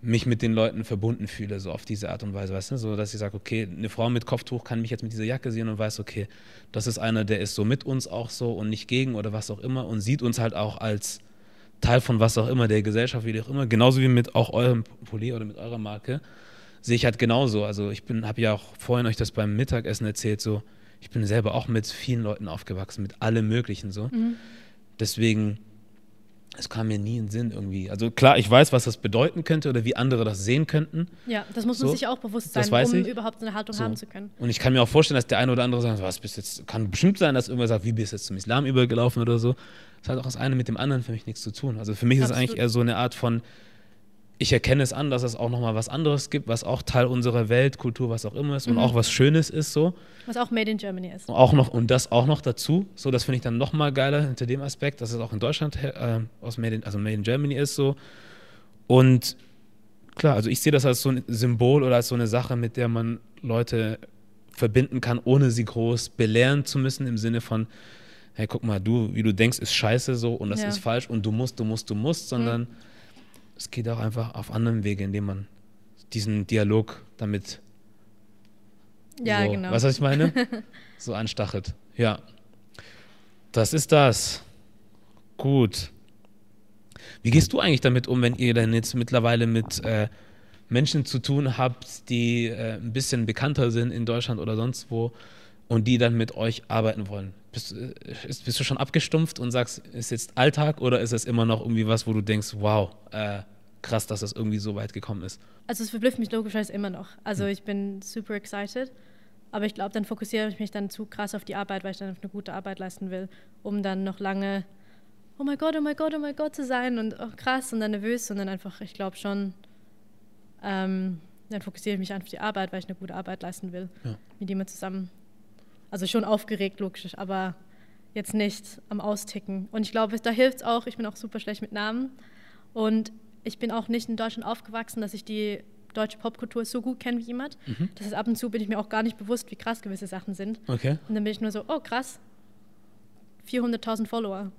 mich mit den Leuten verbunden fühle, so auf diese Art und Weise, weißt du, so dass ich sage, okay, eine Frau mit Kopftuch kann mich jetzt mit dieser Jacke sehen und weiß, okay, das ist einer, der ist so mit uns auch so und nicht gegen oder was auch immer und sieht uns halt auch als Teil von was auch immer, der Gesellschaft, wie auch immer, genauso wie mit auch eurem Pulli oder mit eurer Marke, sehe ich halt genauso. Also ich bin, habe ja auch vorhin euch das beim Mittagessen erzählt, so, ich bin selber auch mit vielen Leuten aufgewachsen, mit allem Möglichen so. Mhm. Deswegen es kam mir nie in den Sinn irgendwie. Also klar, ich weiß, was das bedeuten könnte oder wie andere das sehen könnten. Ja, das muss man so, sich auch bewusst sein, um ich. überhaupt so eine Haltung so. haben zu können. Und ich kann mir auch vorstellen, dass der eine oder andere sagt, was bist jetzt, kann bestimmt sein, dass irgendwer sagt, wie bist du jetzt zum Islam übergelaufen oder so. Das hat auch das eine mit dem anderen für mich nichts zu tun. Also für mich Absolut. ist es eigentlich eher so eine Art von, ich erkenne es an, dass es auch nochmal was anderes gibt, was auch Teil unserer Welt, Kultur, was auch immer ist mhm. und auch was Schönes ist so. Was auch Made in Germany ist. Und, auch noch, und das auch noch dazu. So, das finde ich dann nochmal geiler hinter dem Aspekt, dass es auch in Deutschland äh, aus Made in, also Made in Germany ist so. Und klar, also ich sehe das als so ein Symbol oder als so eine Sache, mit der man Leute verbinden kann, ohne sie groß belehren zu müssen, im Sinne von, hey, guck mal, du, wie du denkst, ist scheiße so und das ja. ist falsch und du musst, du musst, du musst, sondern mhm es geht auch einfach auf anderen Wege, indem man diesen Dialog damit. Ja, so, genau. Weißt du, was ich meine? *laughs* so anstachelt. Ja. Das ist das. Gut. Wie gehst du eigentlich damit um, wenn ihr denn jetzt mittlerweile mit äh, Menschen zu tun habt, die äh, ein bisschen bekannter sind in Deutschland oder sonst wo und die dann mit euch arbeiten wollen? Bist, äh, bist, du schon abgestumpft und sagst, ist jetzt Alltag oder ist es immer noch irgendwie was, wo du denkst, wow, äh, krass, dass das irgendwie so weit gekommen ist? Also es verblüfft mich logischerweise immer noch. Also hm. ich bin super excited, aber ich glaube, dann fokussiere ich mich dann zu krass auf die Arbeit, weil ich dann eine gute Arbeit leisten will, um dann noch lange oh mein Gott, oh mein Gott, oh mein Gott zu sein und oh, krass und dann nervös und dann einfach, ich glaube schon, ähm, dann fokussiere ich mich einfach auf die Arbeit, weil ich eine gute Arbeit leisten will, ja. mit jemand zusammen. Also schon aufgeregt, logisch, aber jetzt nicht am Austicken. Und ich glaube, da hilft es auch, ich bin auch super schlecht mit Namen. Und ich bin auch nicht in Deutschland aufgewachsen, dass ich die deutsche Popkultur so gut kenne wie jemand. Mhm. Das heißt, ab und zu bin ich mir auch gar nicht bewusst, wie krass gewisse Sachen sind. Okay. Und dann bin ich nur so, oh krass, 400.000 Follower.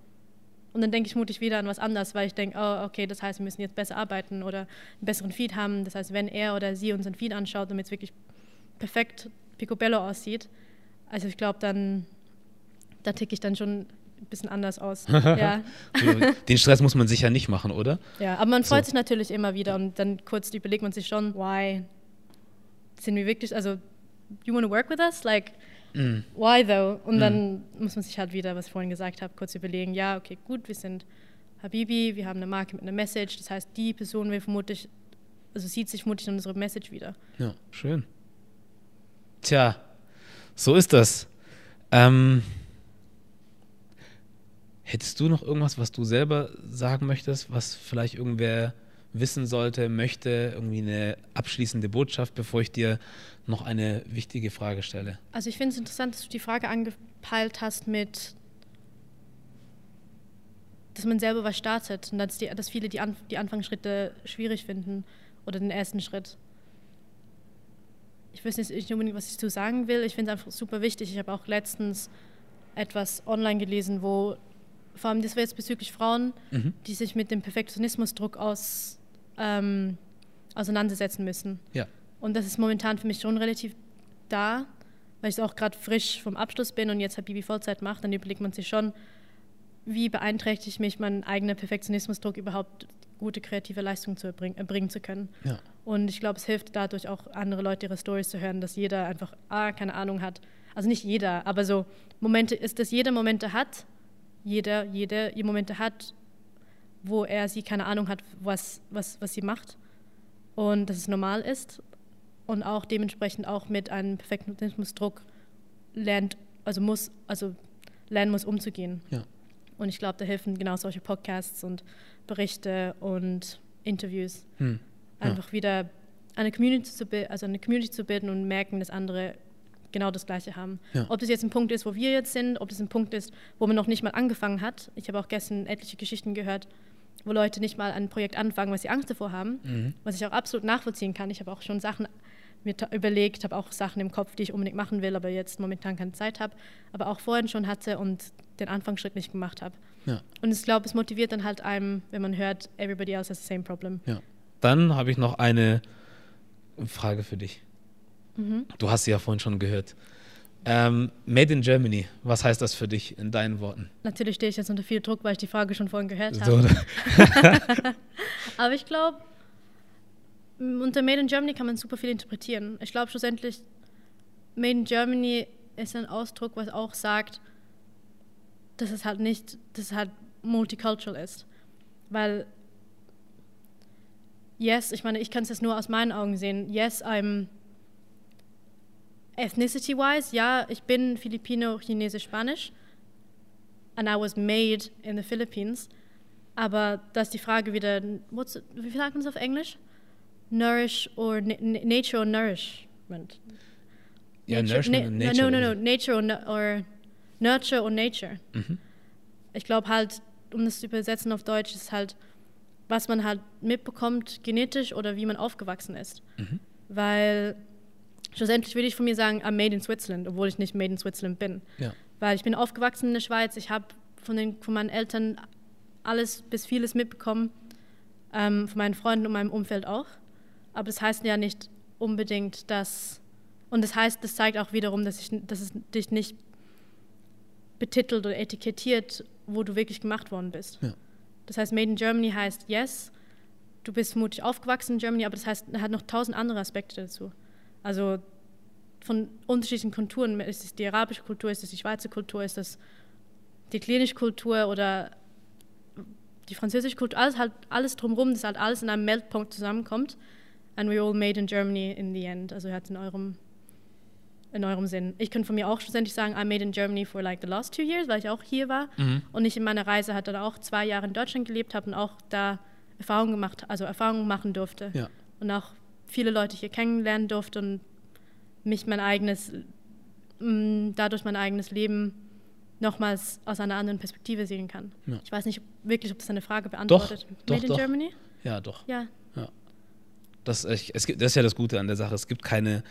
Und dann denke ich mutig wieder an was anderes, weil ich denke, oh, okay, das heißt, wir müssen jetzt besser arbeiten oder einen besseren Feed haben. Das heißt, wenn er oder sie unseren Feed anschaut, damit es wirklich perfekt picobello aussieht, also ich glaube, dann da ticke ich dann schon ein bisschen anders aus. *laughs* ja. Den Stress muss man sicher nicht machen, oder? Ja, aber man freut so. sich natürlich immer wieder und dann kurz überlegt man sich schon, why sind wir wirklich, also, you want to work with us? Like, mm. why though? Und mm. dann muss man sich halt wieder, was ich vorhin gesagt habe, kurz überlegen, ja, okay, gut, wir sind Habibi, wir haben eine Marke mit einer Message, das heißt, die Person will vermutlich, also sieht sich vermutlich in unserer Message wieder. Ja, schön. Tja, so ist das. Ähm, hättest du noch irgendwas, was du selber sagen möchtest, was vielleicht irgendwer wissen sollte, möchte, irgendwie eine abschließende Botschaft, bevor ich dir noch eine wichtige Frage stelle? Also ich finde es interessant, dass du die Frage angepeilt hast mit, dass man selber was startet und dass, die, dass viele die, An die Anfangsschritte schwierig finden oder den ersten Schritt. Ich weiß nicht unbedingt, was ich zu sagen will. Ich finde es einfach super wichtig. Ich habe auch letztens etwas online gelesen, wo vor allem das wäre jetzt bezüglich Frauen, mhm. die sich mit dem Perfektionismusdruck aus, ähm, auseinandersetzen müssen. Ja. Und das ist momentan für mich schon relativ da, weil ich auch gerade frisch vom Abschluss bin und jetzt halt Bibi Vollzeit macht, dann überlegt man sich schon, wie beeinträchtigt mich mein eigener Perfektionismusdruck überhaupt gute kreative Leistung zu erbringen, erbringen zu können. Ja. Und ich glaube, es hilft dadurch auch andere Leute ihre Stories zu hören, dass jeder einfach ah, keine Ahnung hat. Also nicht jeder, aber so Momente ist, dass jeder Momente hat, jeder, jede Momente hat, wo er sie keine Ahnung hat, was, was, was sie macht und dass es normal ist und auch dementsprechend auch mit einem Perfektionismusdruck lernt, also muss, also lernen muss umzugehen. Ja. Und ich glaube, da helfen genau solche Podcasts und Berichte und Interviews. Hm. Ja. Einfach wieder eine Community zu, also eine Community zu bilden und merken, dass andere genau das Gleiche haben. Ja. Ob das jetzt ein Punkt ist, wo wir jetzt sind, ob das ein Punkt ist, wo man noch nicht mal angefangen hat. Ich habe auch gestern etliche Geschichten gehört, wo Leute nicht mal ein Projekt anfangen, weil sie Angst davor haben, mhm. was ich auch absolut nachvollziehen kann. Ich habe auch schon Sachen mir überlegt, habe auch Sachen im Kopf, die ich unbedingt machen will, aber jetzt momentan keine Zeit habe, aber auch vorhin schon hatte und den Anfangsschritt nicht gemacht habe. Ja. Und ich glaube, es motiviert dann halt einem, wenn man hört, everybody else has the same problem. Ja. Dann habe ich noch eine Frage für dich. Mhm. Du hast sie ja vorhin schon gehört. Ähm, Made in Germany, was heißt das für dich in deinen Worten? Natürlich stehe ich jetzt unter viel Druck, weil ich die Frage schon vorhin gehört habe. So. *laughs* Aber ich glaube, unter Made in Germany kann man super viel interpretieren. Ich glaube schlussendlich, Made in Germany ist ein Ausdruck, was auch sagt, dass es halt nicht, dass es halt multicultural ist. Weil, yes, ich meine, ich kann es jetzt nur aus meinen Augen sehen. Yes, I'm ethnicity-wise, ja, ich bin Filipino, Chinesisch, Spanisch. And I was made in the Philippines. Aber da ist die Frage wieder, wie sagt man es auf Englisch? Nourish or nature or nourishment? Ja, nature, nourishment na, nature. No, no, no, nature or, or nurture or nature. Mhm. Ich glaube halt, um das zu übersetzen auf Deutsch, ist halt, was man halt mitbekommt, genetisch oder wie man aufgewachsen ist. Mhm. Weil schlussendlich würde ich von mir sagen, I'm made in Switzerland, obwohl ich nicht made in Switzerland bin. Ja. Weil ich bin aufgewachsen in der Schweiz, ich habe von, von meinen Eltern alles bis vieles mitbekommen, ähm, von meinen Freunden und meinem Umfeld auch. Aber das heißt ja nicht unbedingt, dass, und das heißt, das zeigt auch wiederum, dass, ich, dass es dich nicht betitelt oder etikettiert, wo du wirklich gemacht worden bist. Ja. Das heißt, Made in Germany heißt, yes, du bist vermutlich aufgewachsen in Germany, aber das heißt, hat noch tausend andere Aspekte dazu. Also von unterschiedlichen Kulturen, ist es die arabische Kultur, ist es die Schweizer Kultur, ist es die klinische Kultur oder die französische Kultur, alles, halt, alles drumherum, das halt alles in einem Meldpunkt zusammenkommt. And we're all made in Germany in the end. Also hat in eurem, in eurem Sinn. Ich kann von mir auch schlussendlich sagen, I'm made in Germany for like the last two years, weil ich auch hier war mhm. und ich in meiner Reise hatte dann auch zwei Jahre in Deutschland gelebt habe und auch da Erfahrungen gemacht, also Erfahrungen machen durfte. Ja. Und auch viele Leute hier kennenlernen durfte und mich mein eigenes, mm, dadurch mein eigenes Leben nochmals aus einer anderen Perspektive sehen kann. Ja. Ich weiß nicht wirklich, ob das eine Frage beantwortet. Doch, Made doch, in Germany? Ja, doch. Ja. ja. Das, ich, es gibt, das ist ja das Gute an der Sache. Es gibt keine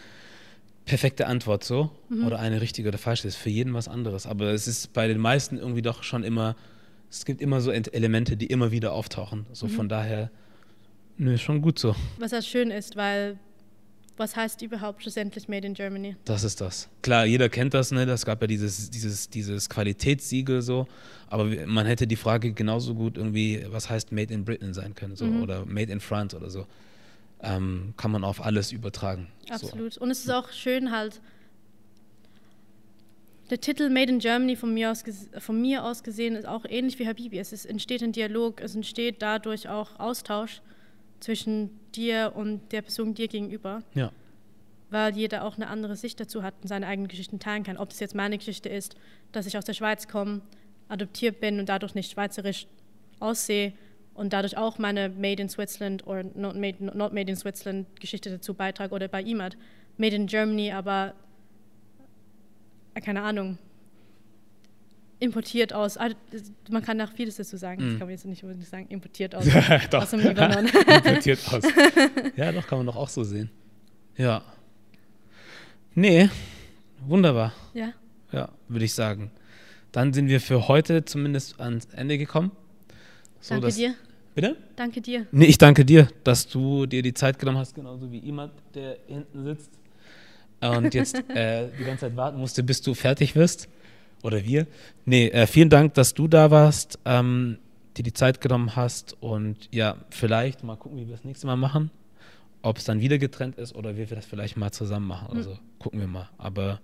perfekte Antwort so mhm. oder eine richtige oder falsche. Ist für jeden was anderes. Aber es ist bei den meisten irgendwie doch schon immer es gibt immer so Elemente, die immer wieder auftauchen. So mhm. von daher, nö, ist schon gut so. Was halt schön ist, weil was heißt überhaupt schlussendlich Made in Germany? Das ist das. Klar, jeder kennt das, ne? Das gab ja dieses, dieses, dieses Qualitätssiegel so, aber man hätte die Frage genauso gut irgendwie, was heißt Made in Britain sein können, so mhm. oder Made in France oder so. Ähm, kann man auf alles übertragen. Absolut. So. Und es ist auch schön halt, der Titel Made in Germany von mir, aus, von mir aus gesehen ist auch ähnlich wie Habibi. Es ist, entsteht ein Dialog, es entsteht dadurch auch Austausch zwischen dir und der Person dir gegenüber. Ja. Weil jeder auch eine andere Sicht dazu hat und seine eigenen Geschichten teilen kann. Ob es jetzt meine Geschichte ist, dass ich aus der Schweiz komme, adoptiert bin und dadurch nicht schweizerisch aussehe und dadurch auch meine Made in Switzerland oder not made, not made in Switzerland Geschichte dazu beitrage oder bei ihm hat. Made in Germany, aber keine Ahnung, importiert aus, ah, man kann nach vieles dazu sagen, das mhm. kann man jetzt nicht unbedingt sagen, importiert *laughs* aus, aus dem Libanon. *laughs* importiert aus. *laughs* Ja, doch, kann man doch auch so sehen. Ja. Nee, wunderbar. Ja. Ja, würde ich sagen. Dann sind wir für heute zumindest ans Ende gekommen. So, danke dass, dir. Bitte? Danke dir. Nee, ich danke dir, dass du dir die Zeit genommen hast, genauso wie jemand, der hinten sitzt und jetzt *laughs* äh, die ganze Zeit warten musste, bis du fertig wirst. Oder wir. Nee, äh, vielen Dank, dass du da warst, ähm, dir die Zeit genommen hast und ja, vielleicht mal gucken, wie wir das nächste Mal machen. Ob es dann wieder getrennt ist oder wie wir das vielleicht mal zusammen machen. Also mhm. gucken wir mal. Aber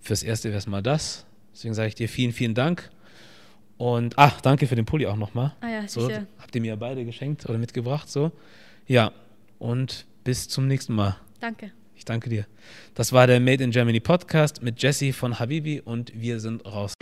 fürs Erste wäre es mal das. Deswegen sage ich dir vielen, vielen Dank. Und ach, danke für den Pulli auch nochmal. Ah ja, so, habt ihr mir beide geschenkt oder mitgebracht. So. Ja, und bis zum nächsten Mal. Danke. Ich danke dir. Das war der Made in Germany Podcast mit Jesse von Habibi und wir sind raus.